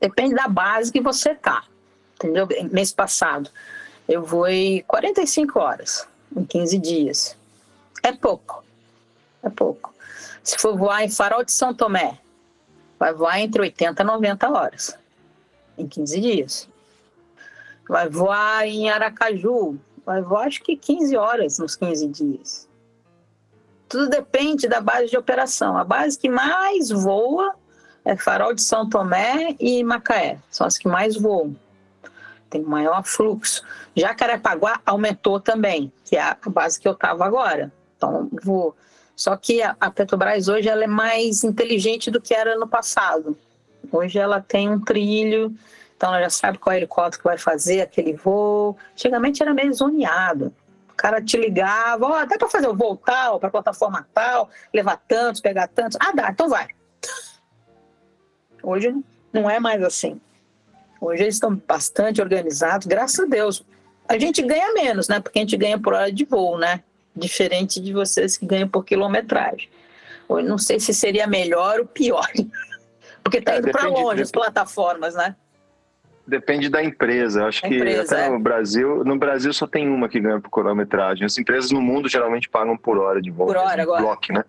Depende da base que você tá, entendeu? Mês passado, eu voei 45 horas em 15 dias. É pouco. É pouco. Se for voar em Farol de São Tomé, vai voar entre 80 e 90 horas em 15 dias. Vai voar em Aracaju, vai voar acho que 15 horas nos 15 dias. Tudo depende da base de operação. A base que mais voa é Farol de São Tomé e Macaé. São as que mais voam tem maior fluxo. Jacarepaguá aumentou também, que é a base que eu estava agora. Então, vou. Só que a Petrobras hoje ela é mais inteligente do que era no passado. Hoje ela tem um trilho, então ela já sabe qual helicóptero que vai fazer aquele voo. Antigamente era meio zoneado. O cara te ligava, ó, oh, dá para fazer o voo tal, para plataforma tal, levar tantos, pegar tantos. Ah, dá, então vai. Hoje não é mais assim. Hoje eles estão bastante organizados, graças a Deus. A gente ganha menos, né? Porque a gente ganha por hora de voo, né? Diferente de vocês que ganham por quilometragem. Eu não sei se seria melhor ou pior. Porque está é, indo para longe as plataformas, né? Depende da empresa. Acho que até é. no Brasil, no Brasil só tem uma que ganha por quilometragem. As empresas no mundo geralmente pagam por hora de voo. Por hora agora. Bloco, né?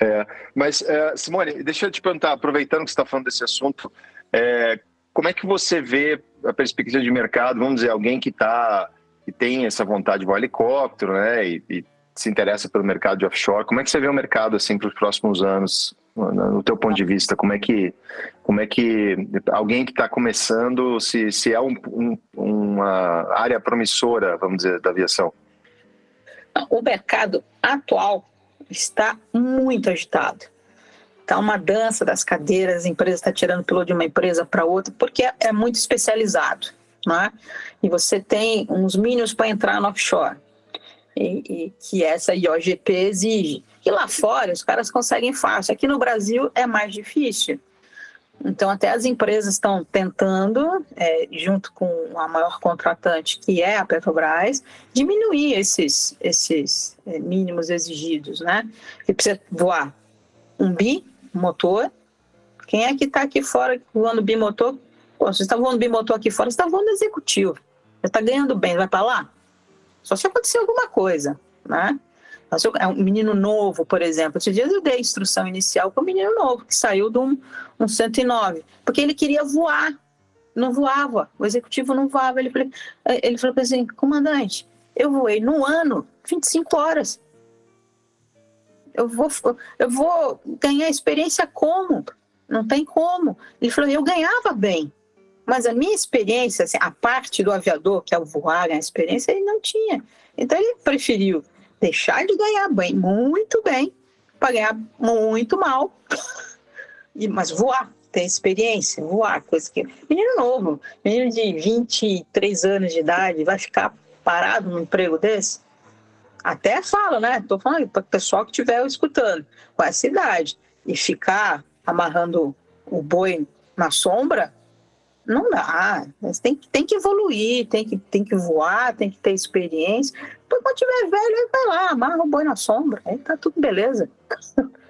É, mas, é, Simone, deixa eu te perguntar, aproveitando que você está falando desse assunto, é, como é que você vê a perspectiva de mercado? Vamos dizer, alguém que tá, que tem essa vontade de voar helicóptero, né? E, e, se interessa pelo mercado de offshore. Como é que você vê o mercado assim para os próximos anos? No teu ponto de vista, como é que, como é que alguém que está começando, se, se é um, um, uma área promissora, vamos dizer, da aviação? O mercado atual está muito agitado. Tá uma dança das cadeiras, as empresas estão tá tirando piloto de uma empresa para outra, porque é, é, muito especializado. Né? E você tem uns mínimos para entrar no offshore, e, e, que essa IOGP exige. E lá fora os caras conseguem fácil. Aqui no Brasil é mais difícil. Então, até as empresas estão tentando, é, junto com a maior contratante, que é a Petrobras, diminuir esses, esses é, mínimos exigidos, né? Que precisa voar um bimotor. Quem é que está aqui fora voando bimotor? Pô, você está voando bimotor aqui fora, você está voando executivo. Você está ganhando bem, vai para lá? Só se acontecer alguma coisa, né? É um menino novo, por exemplo. Esses dias eu dei instrução inicial para um menino novo que saiu de um, um 109, porque ele queria voar, não voava, o executivo não voava. Ele, ele falou assim: comandante, eu voei no ano 25 horas. Eu vou, eu vou ganhar experiência como? Não tem como. Ele falou: eu ganhava bem, mas a minha experiência, assim, a parte do aviador, que é o voar, a experiência, ele não tinha. Então ele preferiu deixar de ganhar bem, muito bem, para ganhar muito mal, e, mas voar, ter experiência, voar, coisa que. Menino novo, menino de 23 anos de idade, vai ficar parado num emprego desse? Até falo, né? Estou falando para o pessoal que estiver escutando, com essa idade, e ficar amarrando o boi na sombra, não dá. Tem, tem que evoluir, tem que, tem que voar, tem que ter experiência. Depois, quando tiver velho, vai lá, amarra o boi na sombra. Aí tá tudo beleza.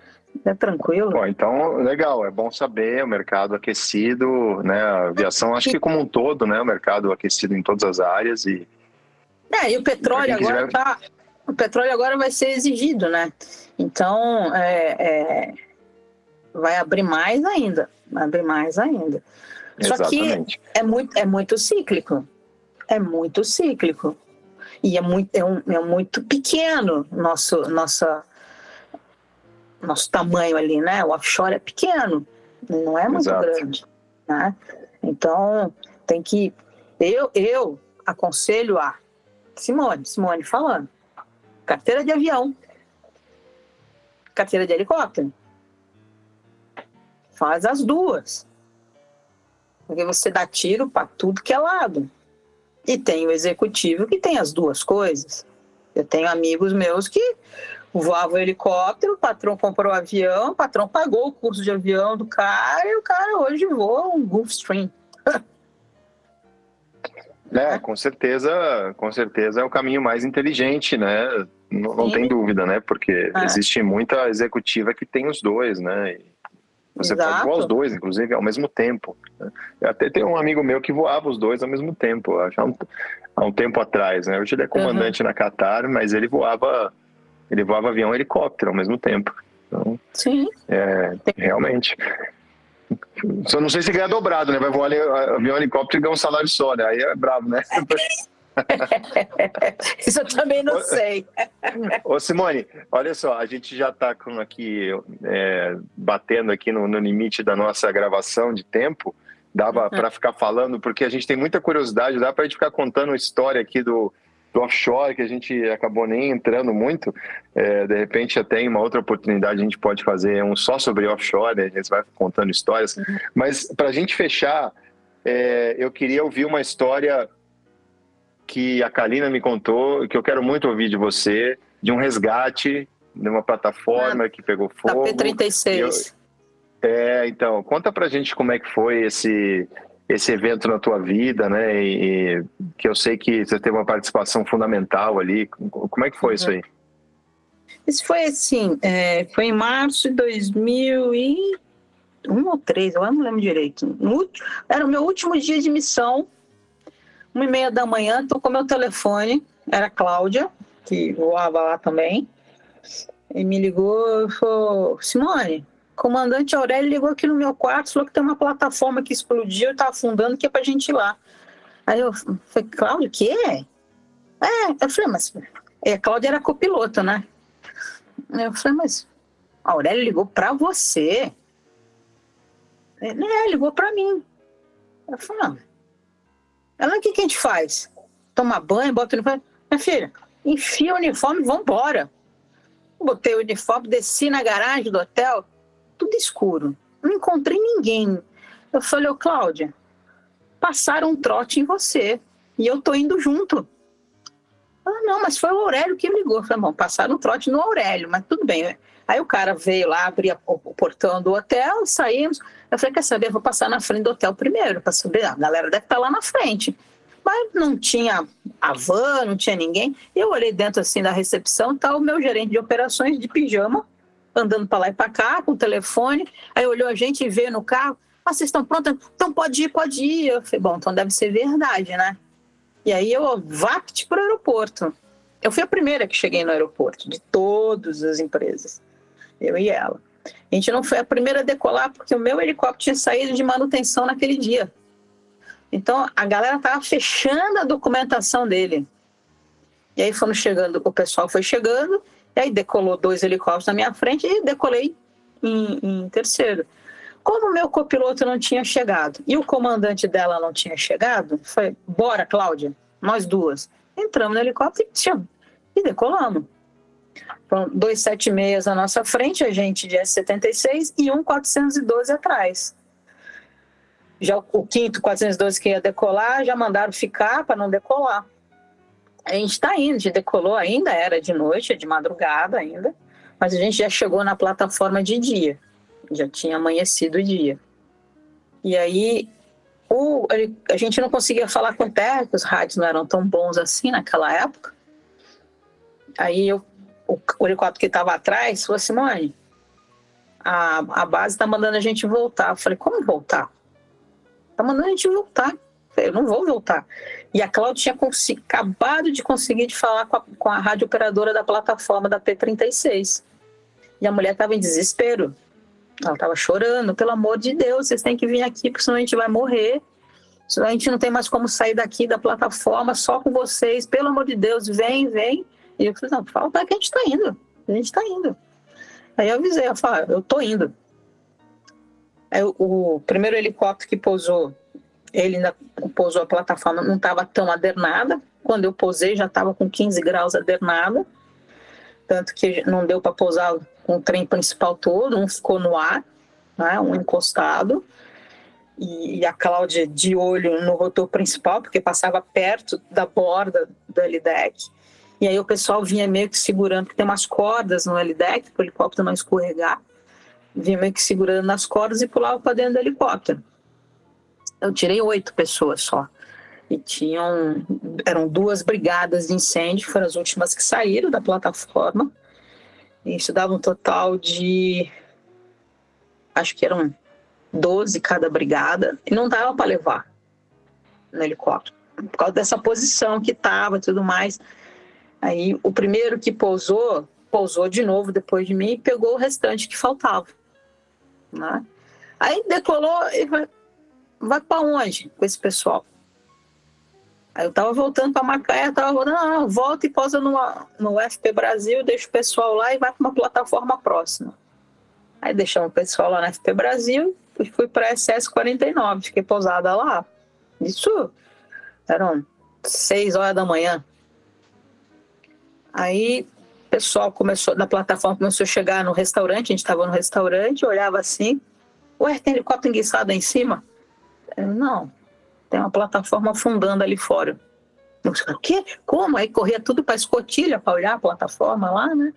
É tranquilo. Bom, então, legal, é bom saber o mercado aquecido, né? A aviação, acho que como um todo, né? O mercado aquecido em todas as áreas e. É, e o petróleo agora quiser... tá. O petróleo agora vai ser exigido, né? Então, é, é... vai abrir mais ainda. Vai abrir mais ainda. Só Exatamente. que é muito, é muito cíclico. É muito cíclico. E é muito, é, um, é muito pequeno nosso, nossa, nosso tamanho ali, né? O offshore é pequeno, não é muito Exato. grande. Né? Então, tem que. Eu, eu aconselho a Simone, Simone falando, carteira de avião, carteira de helicóptero. Faz as duas. Porque você dá tiro para tudo que é lado. E tem o executivo que tem as duas coisas. Eu tenho amigos meus que voavam helicóptero, o patrão comprou o avião, o patrão pagou o curso de avião do cara e o cara hoje voa um Gulfstream. É, com certeza, com certeza é o caminho mais inteligente, né? Não, não tem dúvida, né? Porque é. existe muita executiva que tem os dois, né? E você Exato. pode voar os dois, inclusive, ao mesmo tempo. Né? Até tem um amigo meu que voava os dois ao mesmo tempo, há um, há um tempo atrás. Né? Hoje ele é comandante uhum. na Qatar, mas ele voava, ele voava avião e helicóptero ao mesmo tempo. Então, Sim. É, realmente. Só não sei se ganha dobrado, né? Vai voar avião e helicóptero e ganhar um salário só, né? Aí é brabo, né? Isso eu também não sei. Ô Simone, olha só, a gente já está aqui é, batendo aqui no, no, limite da nossa gravação de tempo. Dava uhum. para ficar falando, porque a gente tem muita curiosidade, dá para a gente ficar contando uma história aqui do, do offshore, que a gente acabou nem entrando muito. É, de repente, até em uma outra oportunidade, a gente pode fazer um só sobre offshore, a gente vai contando histórias. Uhum. Mas para a gente fechar, é, eu queria ouvir uma história que a Kalina me contou, que eu quero muito ouvir de você, de um resgate de uma plataforma ah, que pegou fogo. Da P36. Eu, é, então, conta pra gente como é que foi esse, esse evento na tua vida, né? E, e, que eu sei que você teve uma participação fundamental ali. Como é que foi uhum. isso aí? Isso foi assim, é, foi em março de 2001 ou 3, eu não lembro direito. No, era o meu último dia de missão uma e meia da manhã, tocou meu telefone, era a Cláudia, que voava lá também, e me ligou e falou, Simone, comandante Aurélio ligou aqui no meu quarto, falou que tem uma plataforma que explodiu e tá afundando, que é pra gente ir lá. Aí eu falei, Cláudia, o quê? É, eu falei, mas... E a Cláudia era copilota, né? Eu falei, mas a Aurélio ligou pra você? É, ligou pra mim. Eu falei, não, ela, o que, que a gente faz? Toma banho, bota o uniforme. Minha filha, enfia o uniforme e vambora. Botei o uniforme, desci na garagem do hotel, tudo escuro. Não encontrei ninguém. Eu falei, ô Cláudia, passaram um trote em você e eu tô indo junto. Ela, não, mas foi o Aurélio que ligou. Eu falei, bom, passaram um trote no Aurélio, mas tudo bem. Aí o cara veio lá, abria o portão do hotel, saímos. Eu falei, quer saber, vou passar na frente do hotel primeiro, para saber, a galera deve estar tá lá na frente. Mas não tinha a van, não tinha ninguém. Eu olhei dentro assim da recepção, tá o meu gerente de operações de pijama, andando para lá e para cá, com o telefone. Aí olhou a gente e veio no carro. Ah, vocês estão prontos? Então pode ir, pode ir. Eu falei, bom, então deve ser verdade, né? E aí eu vapt para o aeroporto. Eu fui a primeira que cheguei no aeroporto, de todas as empresas. Eu e ela. A gente não foi a primeira a decolar porque o meu helicóptero tinha saído de manutenção naquele dia. Então a galera estava fechando a documentação dele. E aí foram chegando, o pessoal foi chegando, e aí decolou dois helicópteros na minha frente e decolei em, em terceiro. Como o meu copiloto não tinha chegado e o comandante dela não tinha chegado, foi: bora, Cláudia, nós duas. Entramos no helicóptero e decolamos. Foram dois 76 na nossa frente, a gente de S-76 e um 412 atrás. Já o quinto 412 que ia decolar, já mandaram ficar para não decolar. A gente está indo, de decolou ainda, era de noite, de madrugada ainda, mas a gente já chegou na plataforma de dia já tinha amanhecido o dia. E aí o, a gente não conseguia falar com terra, os rádios não eram tão bons assim naquela época. Aí eu, o, helicóptero que estava atrás falou: Simone, a, a base está mandando a gente voltar. Eu falei: como voltar? Está mandando a gente voltar. Eu não vou voltar. E a Cláudia tinha acabado de conseguir de falar com a, com a rádio operadora da plataforma da P36. E a mulher estava em desespero. Ela estava chorando, pelo amor de Deus, vocês têm que vir aqui, porque senão a gente vai morrer. Senão a gente não tem mais como sair daqui da plataforma só com vocês. Pelo amor de Deus, vem, vem. E eu falei, não, fala que a gente está indo. A gente está indo. Aí eu avisei, eu falei, eu tô indo. Aí o primeiro helicóptero que pousou, ele ainda pousou a plataforma, não estava tão adernada. Quando eu pousei, já estava com 15 graus adernada. Tanto que não deu para pousar com o trem principal todo, um ficou no ar, né, um encostado, e, a Cláudia de olho no rotor principal, porque passava perto da borda do L-deck. E aí o pessoal vinha meio que segurando, porque tem umas cordas no L-deck, para o helicóptero não escorregar, vinha meio que segurando nas cordas e pulava para dentro do helicóptero. Eu tirei oito pessoas só. E tinham, eram duas brigadas de incêndio, foram as últimas que saíram da plataforma. Isso dava um total de. Acho que eram 12 cada brigada. E não dava para levar no helicóptero. Por causa dessa posição que estava e tudo mais. Aí o primeiro que pousou, pousou de novo depois de mim e pegou o restante que faltava. Né? Aí decolou e vai, vai para onde com esse pessoal? Aí eu tava voltando para Macaé, tava voltando, não, volta e posa no, no FP Brasil, deixa o pessoal lá e vai para uma plataforma próxima. Aí deixamos o pessoal lá no FP Brasil e fui para SS49, fiquei pousada lá. Isso eram seis horas da manhã. Aí o pessoal começou, da plataforma começou a chegar no restaurante, a gente estava no restaurante, olhava assim, ué, tem helicóptero enguiçado aí em cima? Eu, não, tem uma plataforma afundando ali fora. Eu o quê? Como? Aí corria tudo para a escotilha para olhar a plataforma lá, né?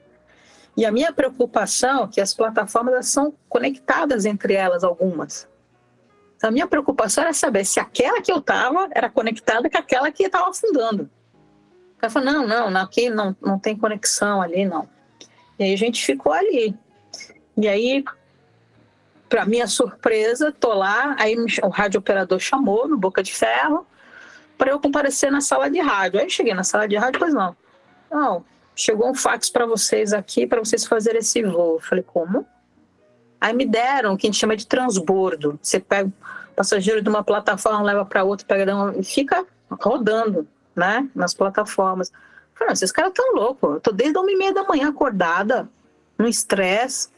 E a minha preocupação é que as plataformas são conectadas entre elas, algumas. Então, a minha preocupação era saber se aquela que eu estava era conectada com aquela que estava afundando. Cara falou, não, não, aqui não, não tem conexão ali, não. E aí a gente ficou ali. E aí para minha surpresa, tô lá, aí o rádio operador chamou no Boca de Ferro para eu comparecer na sala de rádio. Aí eu cheguei na sala de rádio, pois não. Não, chegou um fax para vocês aqui para vocês fazerem esse voo. Eu falei, como? Aí me deram o que a gente chama de transbordo. Você pega o passageiro de uma plataforma, leva para outra, pega e fica rodando, né, nas plataformas. Falei, esses caras tão loucos. Eu tô desde uma e meia da manhã acordada, no estresse,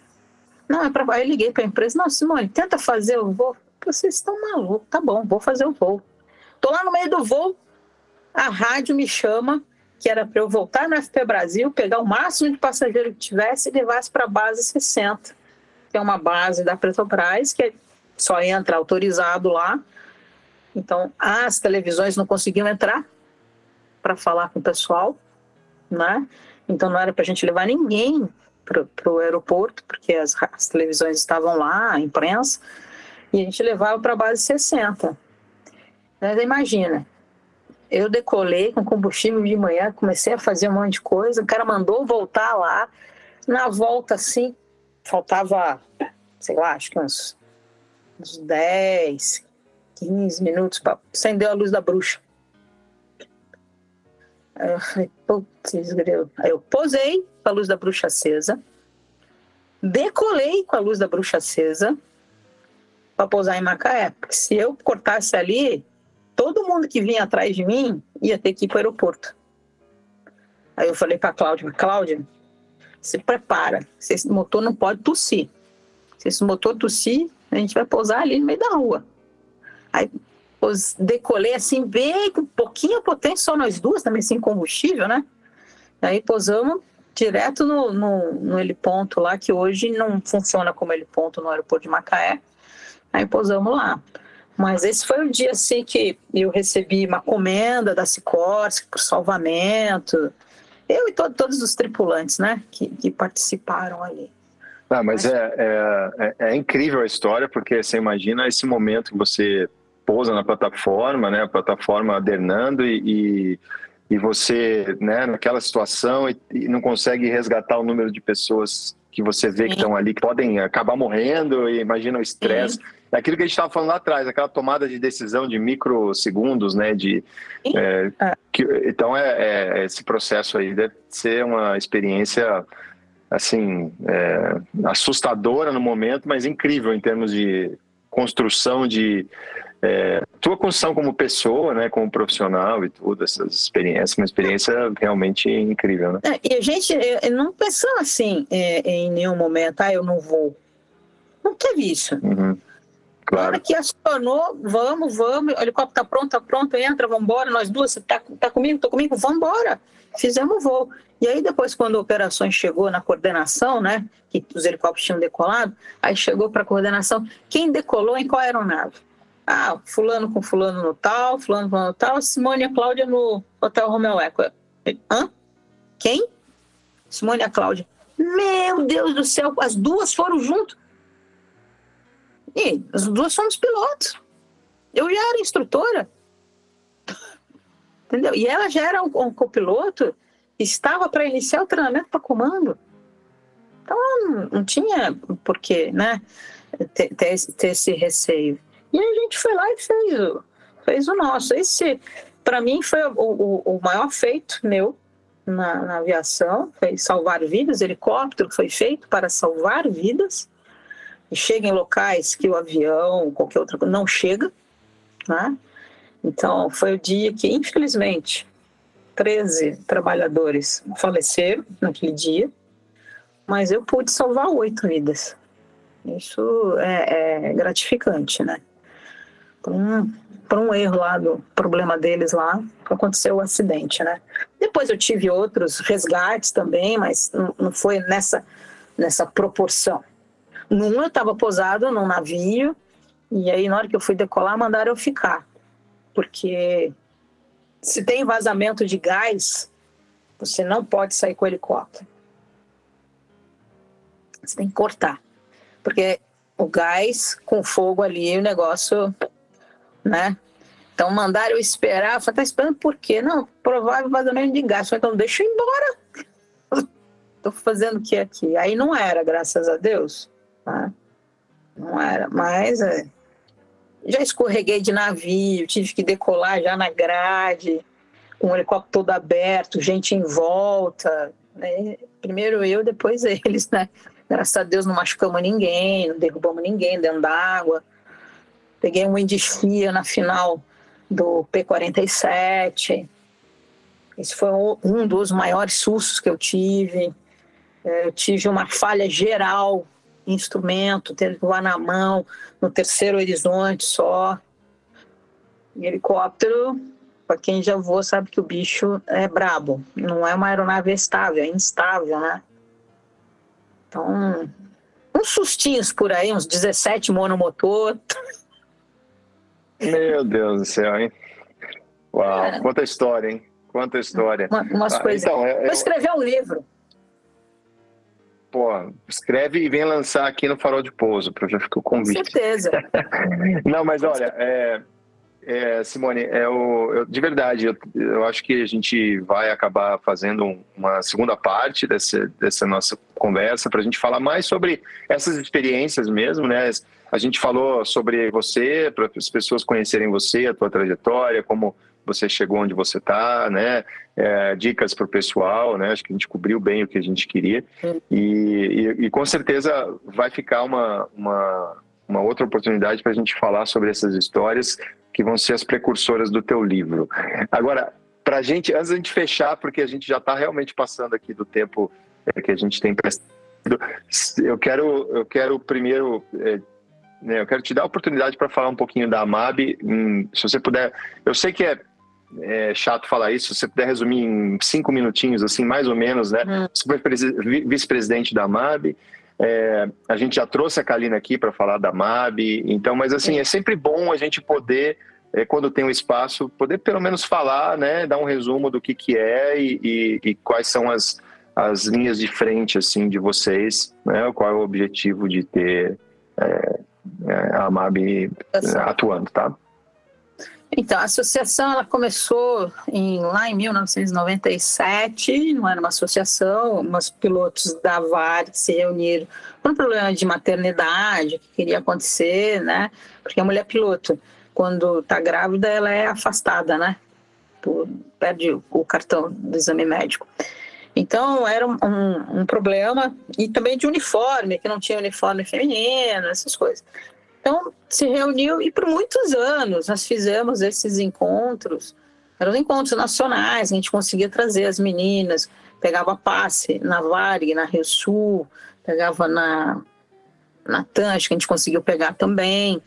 não, é para. Aí eu liguei para a empresa, não, Simone, tenta fazer o voo. Vocês estão malucos, tá bom, vou fazer o voo. Tô lá no meio do voo, a rádio me chama, que era para eu voltar no FP Brasil, pegar o máximo de passageiro que tivesse e levasse para a base 60, que é uma base da Petrobras, que só entra autorizado lá. Então, as televisões não conseguiam entrar para falar com o pessoal, né? Então, não era para a gente levar ninguém para o aeroporto, porque as, as, televisões estavam lá, a imprensa, e a gente levava para a base 60. Mas imagina, eu decolei com combustível de manhã, comecei a fazer um monte de coisa, o cara mandou voltar lá, na volta assim, faltava, sei lá, acho que uns, uns 10, 15 minutos para acender a luz da bruxa. Eu falei, putz, Aí eu posei com a luz da bruxa acesa, decolei com a luz da bruxa acesa para pousar em Macaé. Porque se eu cortasse ali, todo mundo que vinha atrás de mim ia ter que ir para o aeroporto. Aí eu falei para Cláudia, Cláudia, se prepara, se esse motor não pode tossir. Se esse motor tossir, a gente vai pousar ali no meio da rua. Aí os decolei assim, bem pouquinha potência, só nós duas, também sem combustível, né? Aí pousamos direto no, no, no heliponto lá, que hoje não funciona como heliponto no aeroporto de Macaé. Aí pousamos lá. Mas esse foi o dia assim que eu recebi uma comenda da Sikorsky por salvamento. Eu e to todos os tripulantes, né, que, que participaram ali. Ah, mas é, é, é, é, incrível a história, porque você imagina esse momento que você pousa na plataforma, né, a plataforma adernando e, e, e você, né, naquela situação e, e, não consegue resgatar o número de pessoas que você vê Sim. que estão ali, que podem acabar morrendo, e imagina o estresse. É aquilo que a gente estava falando lá atrás, aquela tomada de decisão de microsegundos, né, de... É, é, que, então, é, é, esse processo aí deve ser uma experiência assim, é, assustadora no momento, mas incrível em termos de construção de é, tua construção como pessoa, né, como profissional e tudo, essas experiências, uma experiência realmente incrível, né? É, e a gente não pensou assim é, em nenhum momento, ah, eu não vou. Não teve isso. Uhum. Claro. Na hora que acionou, vamos, vamos, o helicóptero tá pronto, tá pronto, entra, vamos embora, nós duas, você tá, tá comigo, tô comigo, vamos embora. Fizemos o voo. E aí depois, quando a operação chegou na coordenação, né, que os helicópteros tinham decolado, aí chegou para a coordenação, quem decolou em qual aeronave? Ah, fulano com fulano no tal, fulano com no tal, Simone e a Cláudia no Hotel Romeo Eco. Hã? Quem? Simone e a Cláudia. Meu Deus do céu, as duas foram junto. E as duas somos pilotos. Eu já era instrutora. Entendeu? E ela já era um, um copiloto, estava para iniciar o treinamento para comando. Então não, não tinha porquê, né? Ter, ter, ter esse receio. E a gente foi lá e fez o, fez o nosso. Esse, para mim, foi o, o, o, maior feito meu na, na, aviação, foi salvar vidas. O helicóptero foi feito para salvar vidas. E chega em locais que o avião, qualquer outra coisa, não chega. Né? Então, foi o dia que, infelizmente, 13 trabalhadores faleceram naquele dia, mas eu pude salvar oito vidas. Isso é, é gratificante, né? Por um, por um erro lá do problema deles lá, aconteceu o acidente, né? Depois eu tive outros resgates também, mas não, não foi nessa, nessa proporção. Num eu estava posado num navio, e aí na hora que eu fui decolar, mandaram eu ficar. Porque se tem vazamento de gás, você não pode sair com o helicóptero. Você tem que cortar. Porque o gás com fogo ali, o negócio né? Então mandaram eu esperar, eu falei, tá esperando por quê? Não, provável vazamento de gás. falei, então deixa eu ir embora. Tô fazendo o que aqui? Aí não era, graças a Deus. Né? Não era, mas é, já escorreguei de navio, tive que decolar já na grade, com o helicóptero todo aberto, gente em volta. Né? Primeiro eu, depois eles, né? Graças a Deus não machucamos ninguém, não derrubamos ninguém dentro d'água. Peguei um Indisfia na final do P47. Esse foi um dos maiores sustos que eu tive. É, eu tive uma falha geral instrumento, que voar na mão, no terceiro horizonte só. E helicóptero, para quem já voou, sabe que o bicho é brabo. Não é uma aeronave estável, é instável, né? Então, uns sustinhos por aí, uns 17 monomotor. Meu Deus do céu, hein? Uau, é. quanta história, hein? Quanta história. Uma, umas ah, coisas. Então, é, Vou escrever um livro. pô, escreve e vem lançar aqui no Farol de Pouso, para já ficar o convite. Com certeza. Não, mas olha, é, é, Simone, é o, eu, de verdade, eu, eu, acho que a gente vai acabar fazendo uma segunda parte dessa, dessa nossa conversa para a gente falar mais sobre essas experiências mesmo, né? A gente falou sobre você, para as pessoas conhecerem você, a tua trajetória, como você chegou onde você está, né? É, dicas para o pessoal, né? Acho que a gente cobriu bem o que a gente queria e, e, e com certeza vai ficar uma, uma, uma outra oportunidade para a gente falar sobre essas histórias que vão ser as precursoras do teu livro. Agora, para a gente, antes da gente fechar, porque a gente já está realmente passando aqui do tempo é, que a gente tem prestado, eu quero, eu quero primeiro é, né, eu quero te dar a oportunidade para falar um pouquinho da AMAB. Hum, se você puder, eu sei que é é chato falar isso, se você puder resumir em cinco minutinhos, assim, mais ou menos, né? Você foi vice-presidente da MAB, é, a gente já trouxe a Kalina aqui para falar da MAB, então, mas assim, é sempre bom a gente poder, é, quando tem um espaço, poder pelo menos falar, né? Dar um resumo do que, que é e, e, e quais são as, as linhas de frente, assim, de vocês, né? Qual é o objetivo de ter é, é a MAB atuando, tá? Então, a associação ela começou em, lá em 1997, não era uma associação, mas pilotos da VAR se reuniram por um problema de maternidade que queria acontecer, né? Porque a mulher piloto, quando está grávida, ela é afastada, né? Por, perde o cartão do exame médico. Então, era um, um, um problema, e também de uniforme, que não tinha uniforme feminino, essas coisas. Então, se reuniu e por muitos anos nós fizemos esses encontros. Eram encontros nacionais, a gente conseguia trazer as meninas, pegava passe na Varg, na Rio Sul, pegava na, na TAN, que a gente conseguiu pegar também.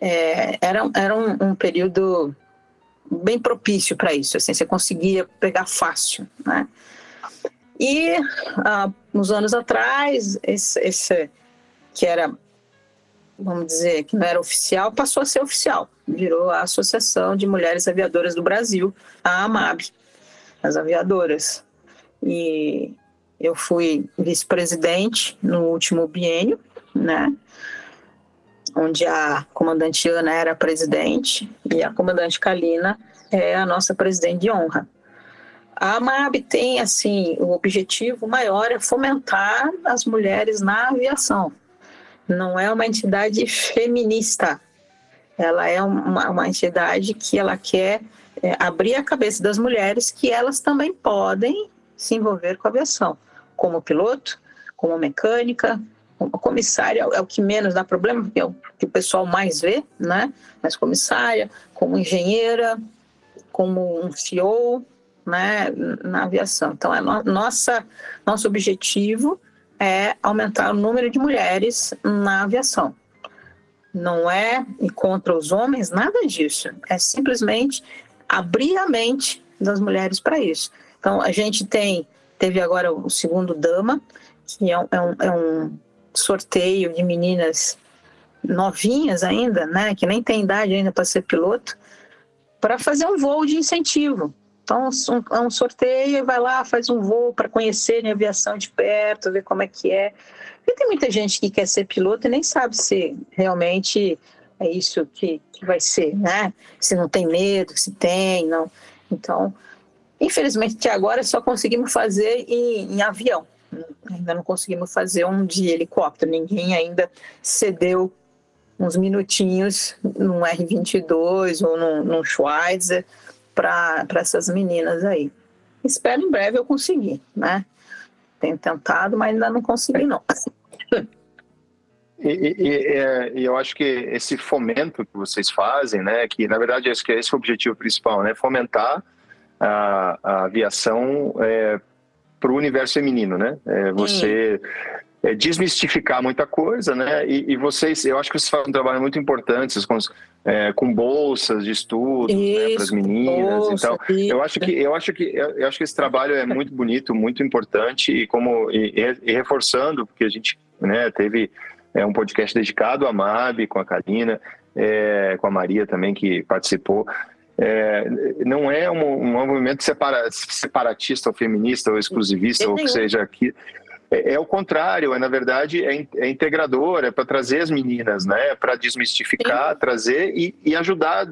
É, era era um, um período bem propício para isso, assim, você conseguia pegar fácil, né? E ah, uns anos atrás, esse, esse que era vamos dizer, que não era oficial, passou a ser oficial. Virou a Associação de Mulheres Aviadoras do Brasil, a AMAB, as aviadoras. E eu fui vice-presidente no último biênio, né? Onde a comandante Ana era presidente e a comandante Kalina é a nossa presidente de honra. A AMAB tem, assim, o objetivo maior é fomentar as mulheres na aviação, não é uma entidade feminista. Ela é uma, uma entidade que ela quer é, abrir a cabeça das mulheres que elas também podem se envolver com a aviação, como piloto, como mecânica, como comissária é o que menos dá problema, porque é o que o pessoal mais vê, né? Mas comissária, como engenheira, como um CEO, né? Na aviação. Então, é no, nossa, nosso objetivo é aumentar o número de mulheres na aviação. Não é contra os homens, nada disso. É simplesmente abrir a mente das mulheres para isso. Então, a gente tem, teve agora o segundo Dama, que é um, é um, é um sorteio de meninas novinhas ainda, né, que nem tem idade ainda para ser piloto, para fazer um voo de incentivo. Então, é um sorteio, vai lá, faz um voo para conhecer a aviação de perto, ver como é que é. E tem muita gente que quer ser piloto e nem sabe se realmente é isso que, que vai ser, né? Se não tem medo, se tem, não. Então, infelizmente, até agora só conseguimos fazer em, em avião. Ainda não conseguimos fazer um de helicóptero. Ninguém ainda cedeu uns minutinhos num R-22 ou num, num para essas meninas aí. Espero em breve eu conseguir, né? Tenho tentado, mas ainda não consegui, não. E, e, e, é, eu acho que esse fomento que vocês fazem, né, que na verdade esse, esse é o objetivo principal, né, fomentar a, a aviação é, para o universo feminino, né, é, você é, desmistificar muita coisa, né? E, e, vocês, eu acho que vocês fazem um trabalho muito importante com, é, com bolsas de estudo né, para as meninas. Bolsa, então, isso. eu acho que eu acho que eu acho que esse trabalho é muito bonito, muito importante e como e, e reforçando porque a gente, né, teve é, um podcast dedicado à MAB com a Karina, é, com a Maria também que participou. É, não é um, um movimento separa, separatista ou feminista ou exclusivista ou que seja aqui é, é o contrário, é na verdade é, é integrador, é para trazer as meninas, né? Para desmistificar, Sim. trazer e, e ajudar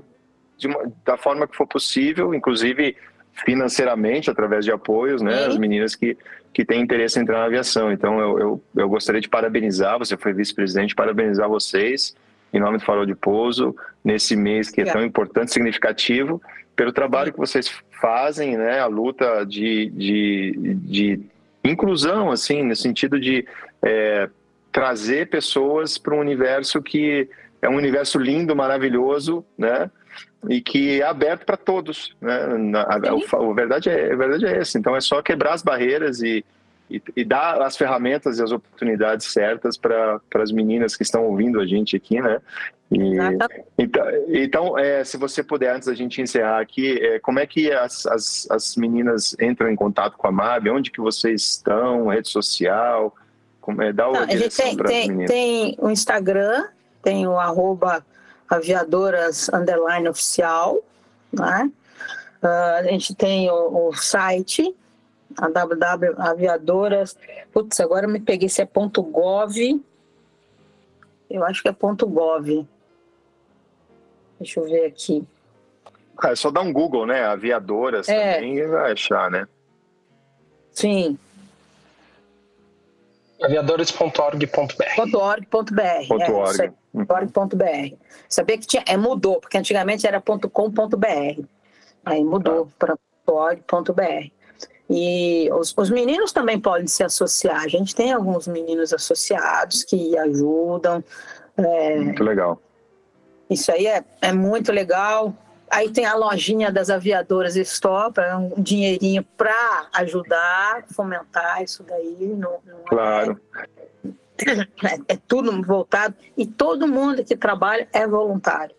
uma, da forma que for possível, inclusive financeiramente através de apoios, né? As meninas que que têm interesse em entrar na aviação. Então eu, eu, eu gostaria de parabenizar, você foi vice-presidente, parabenizar vocês em nome do Farol de Pouso nesse mês que é tão importante, significativo, pelo trabalho que vocês fazem, né? A luta de, de, de inclusão, assim, no sentido de é, trazer pessoas para um universo que é um universo lindo, maravilhoso, né? E que é aberto para todos, né? Na, a, a, a, verdade é, a verdade é essa. Então é só quebrar as barreiras e, e, e dar as ferramentas e as oportunidades certas para as meninas que estão ouvindo a gente aqui, né? E, então, então é, se você puder, antes da gente encerrar aqui, é, como é que as, as, as, meninas entram em contato com a MAB? Onde que vocês estão? Rede social? Como é, dá Não, a gente tem, tem, tem, o Instagram, tem o arroba aviadoras underline oficial, né? Uh, a gente tem o, o site, a www aviadoras, putz, agora me peguei se é ponto .gov, eu acho que é ponto .gov, Deixa eu ver aqui. Ah, é só dar um Google, né? Aviadoras é. também vai achar, né? Sim. Aviadores.org.br. .org.br. É, .org. .org.br. Sabia que tinha, é, mudou, porque antigamente era .com.br. Aí mudou tá. para .org.br. E os, os, meninos também podem se associar. A gente tem alguns meninos associados que ajudam. É, Muito legal. Isso aí é, é muito legal. Aí tem a lojinha das aviadoras Stop, é um dinheirinho para ajudar, fomentar isso daí. Não, não é claro. É, é tudo voltado. E todo mundo que trabalha é voluntário.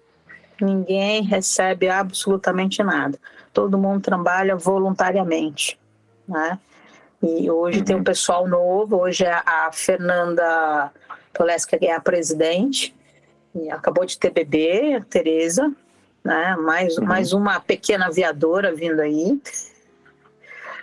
Ninguém recebe absolutamente nada. Todo mundo trabalha voluntariamente. Né? E hoje uhum. tem um pessoal novo, hoje é a Fernanda Toleska, que é a presidente, acabou de ter bebê, a Tereza, né? Mais, uhum. mais uma pequena aviadora vindo aí,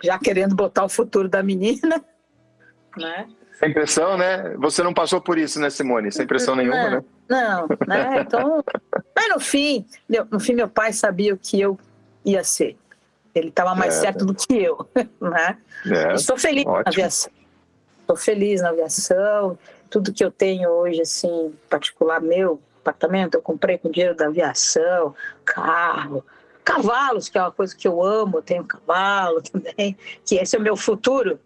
já querendo botar o futuro da menina, né? Sem pressão, né? Você não passou por isso, né, Simone? Sem pressão nenhuma, não, né? Não, né? Então, mas no fim, no fim meu pai sabia o que eu ia ser. Ele estava mais é, certo do que eu, né? É, Estou feliz ótimo. na aviação. Estou feliz na aviação tudo que eu tenho hoje, assim, particular meu, apartamento, eu comprei com dinheiro da aviação, carro, cavalos, que é uma coisa que eu amo, eu tenho cavalo também, que esse é o meu futuro.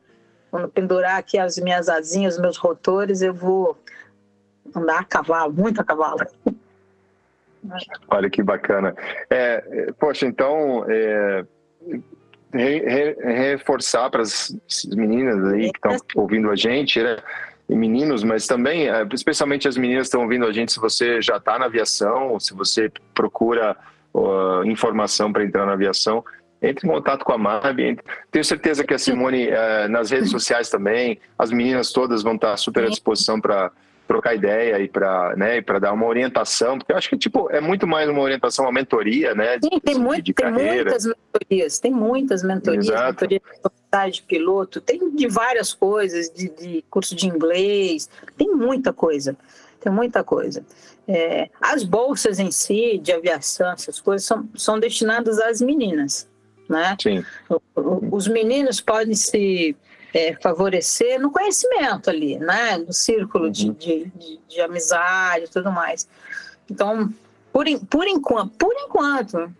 Quando pendurar aqui as minhas asinhas, os meus rotores, eu vou andar a cavalo, muito a cavalo. Olha que bacana. É, poxa, então, é, re, re, reforçar para as meninas aí que estão ouvindo a gente, né? e meninos, mas também, é, especialmente as meninas estão ouvindo a gente, se você já está na aviação, se você procura uh, informação para entrar na aviação, entre em contato com a MAB. Tenho certeza que a Simone, uh, nas redes sociais também, as meninas todas vão estar super à disposição para trocar ideia e para né, para dar uma orientação, porque eu acho que tipo é muito mais uma orientação, uma mentoria, né? Sim, tem, muito, de tem muitas mentorias, tem muitas mentorias, Exato. mentoria de piloto, tem de várias coisas, de, de, curso de inglês, tem muita coisa, tem muita coisa. É, as bolsas em si, de aviação, essas coisas, são, são destinadas às meninas, né? Sim. Os meninos podem se é, favorecer no conhecimento ali, né? No círculo uhum. de, de, de, de, amizade e tudo mais. Então, por, por, enquanto, por enquanto,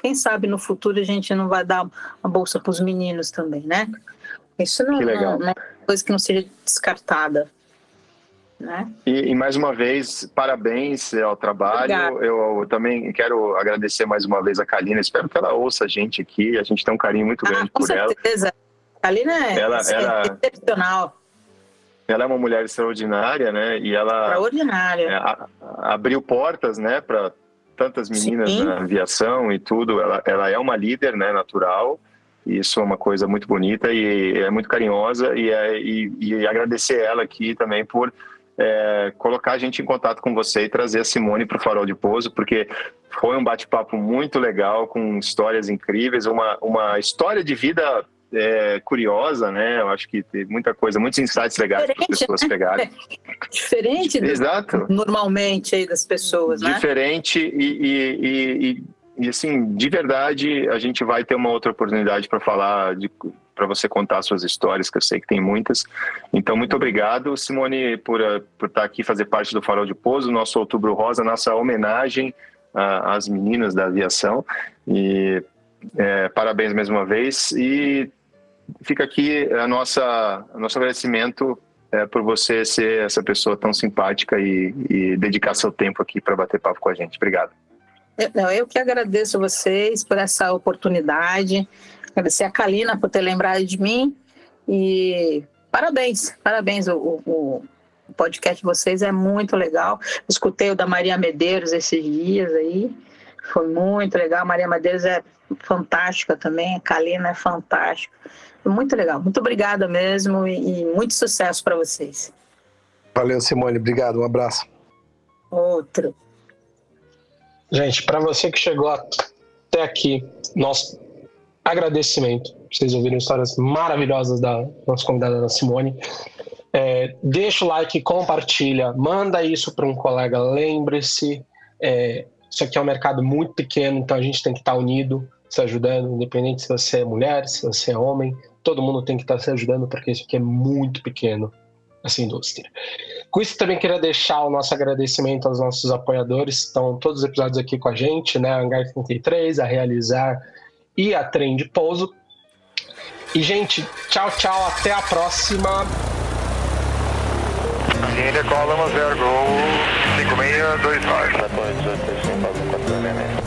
quem sabe no futuro a gente não vai dar uma bolsa para os meninos também, né? Isso não, não, não é coisa que não seja descartada. Né? E, e, mais uma vez, parabéns ao trabalho. Eu, eu, também quero agradecer mais uma vez a Kalina. Espero que ela ouça a gente aqui. A gente tem um carinho muito ah, grande por certeza. ela. A Lina é, ela, é ela, excepcional. Ela é uma mulher extraordinária, né? E ela extraordinária. É, a, abriu portas, né, para tantas meninas Sim. na aviação e tudo. Ela, ela é uma líder, né, natural. Isso é uma coisa muito bonita e é muito carinhosa e, é, e, e agradecer ela aqui também por é, colocar a gente em contato com você e trazer a Simone para o Farol de Pouso, porque foi um bate-papo muito legal, com histórias incríveis, uma, uma história de vida é, curiosa, né? Eu acho que tem muita coisa, muitos insights legais para as pessoas né? pegarem. Diferente do, Exato. normalmente aí das pessoas, né? Diferente e, e, e, e, assim, de verdade, a gente vai ter uma outra oportunidade para falar de para você contar suas histórias, que eu sei que tem muitas. Então, muito obrigado, Simone, por, eh, por estar aqui, fazer parte do Farol de Pouso, nosso Outubro Rosa, nossa homenagem às meninas da aviação. E é, parabéns mais uma vez. E fica aqui a nossa, nosso agradecimento é, por você ser essa pessoa tão simpática e, e dedicar seu tempo aqui para bater papo com a gente. Obrigado. Eu, eu que agradeço vocês por essa oportunidade, agradecer a Kalina por ter lembrado de mim e parabéns, parabéns. O, o, o podcast de vocês é muito legal. Escutei o da Maria Medeiros esses dias aí, foi muito legal. Maria Medeiros é fantástica também, a Kalina é fantástica. Muito legal. Muito obrigada mesmo e, e muito sucesso para vocês. Valeu, Simone. Obrigado. Um abraço. Outro. Gente, para você que chegou até aqui, nosso agradecimento. Vocês ouviram histórias maravilhosas da nossa convidada da Simone. É, deixa o like, compartilha, manda isso para um colega. Lembre-se, é, isso aqui é um mercado muito pequeno, então a gente tem que estar tá unido, se ajudando, independente se você é mulher, se você é homem, todo mundo tem que estar se ajudando porque isso aqui é muito pequeno, essa indústria. Com isso, também queria deixar o nosso agradecimento aos nossos apoiadores, estão todos os episódios aqui com a gente, né? A Hangar 33, a Realizar e a Trem de Pouso. E, gente, tchau, tchau, até a próxima. India Column 0 Go 5629.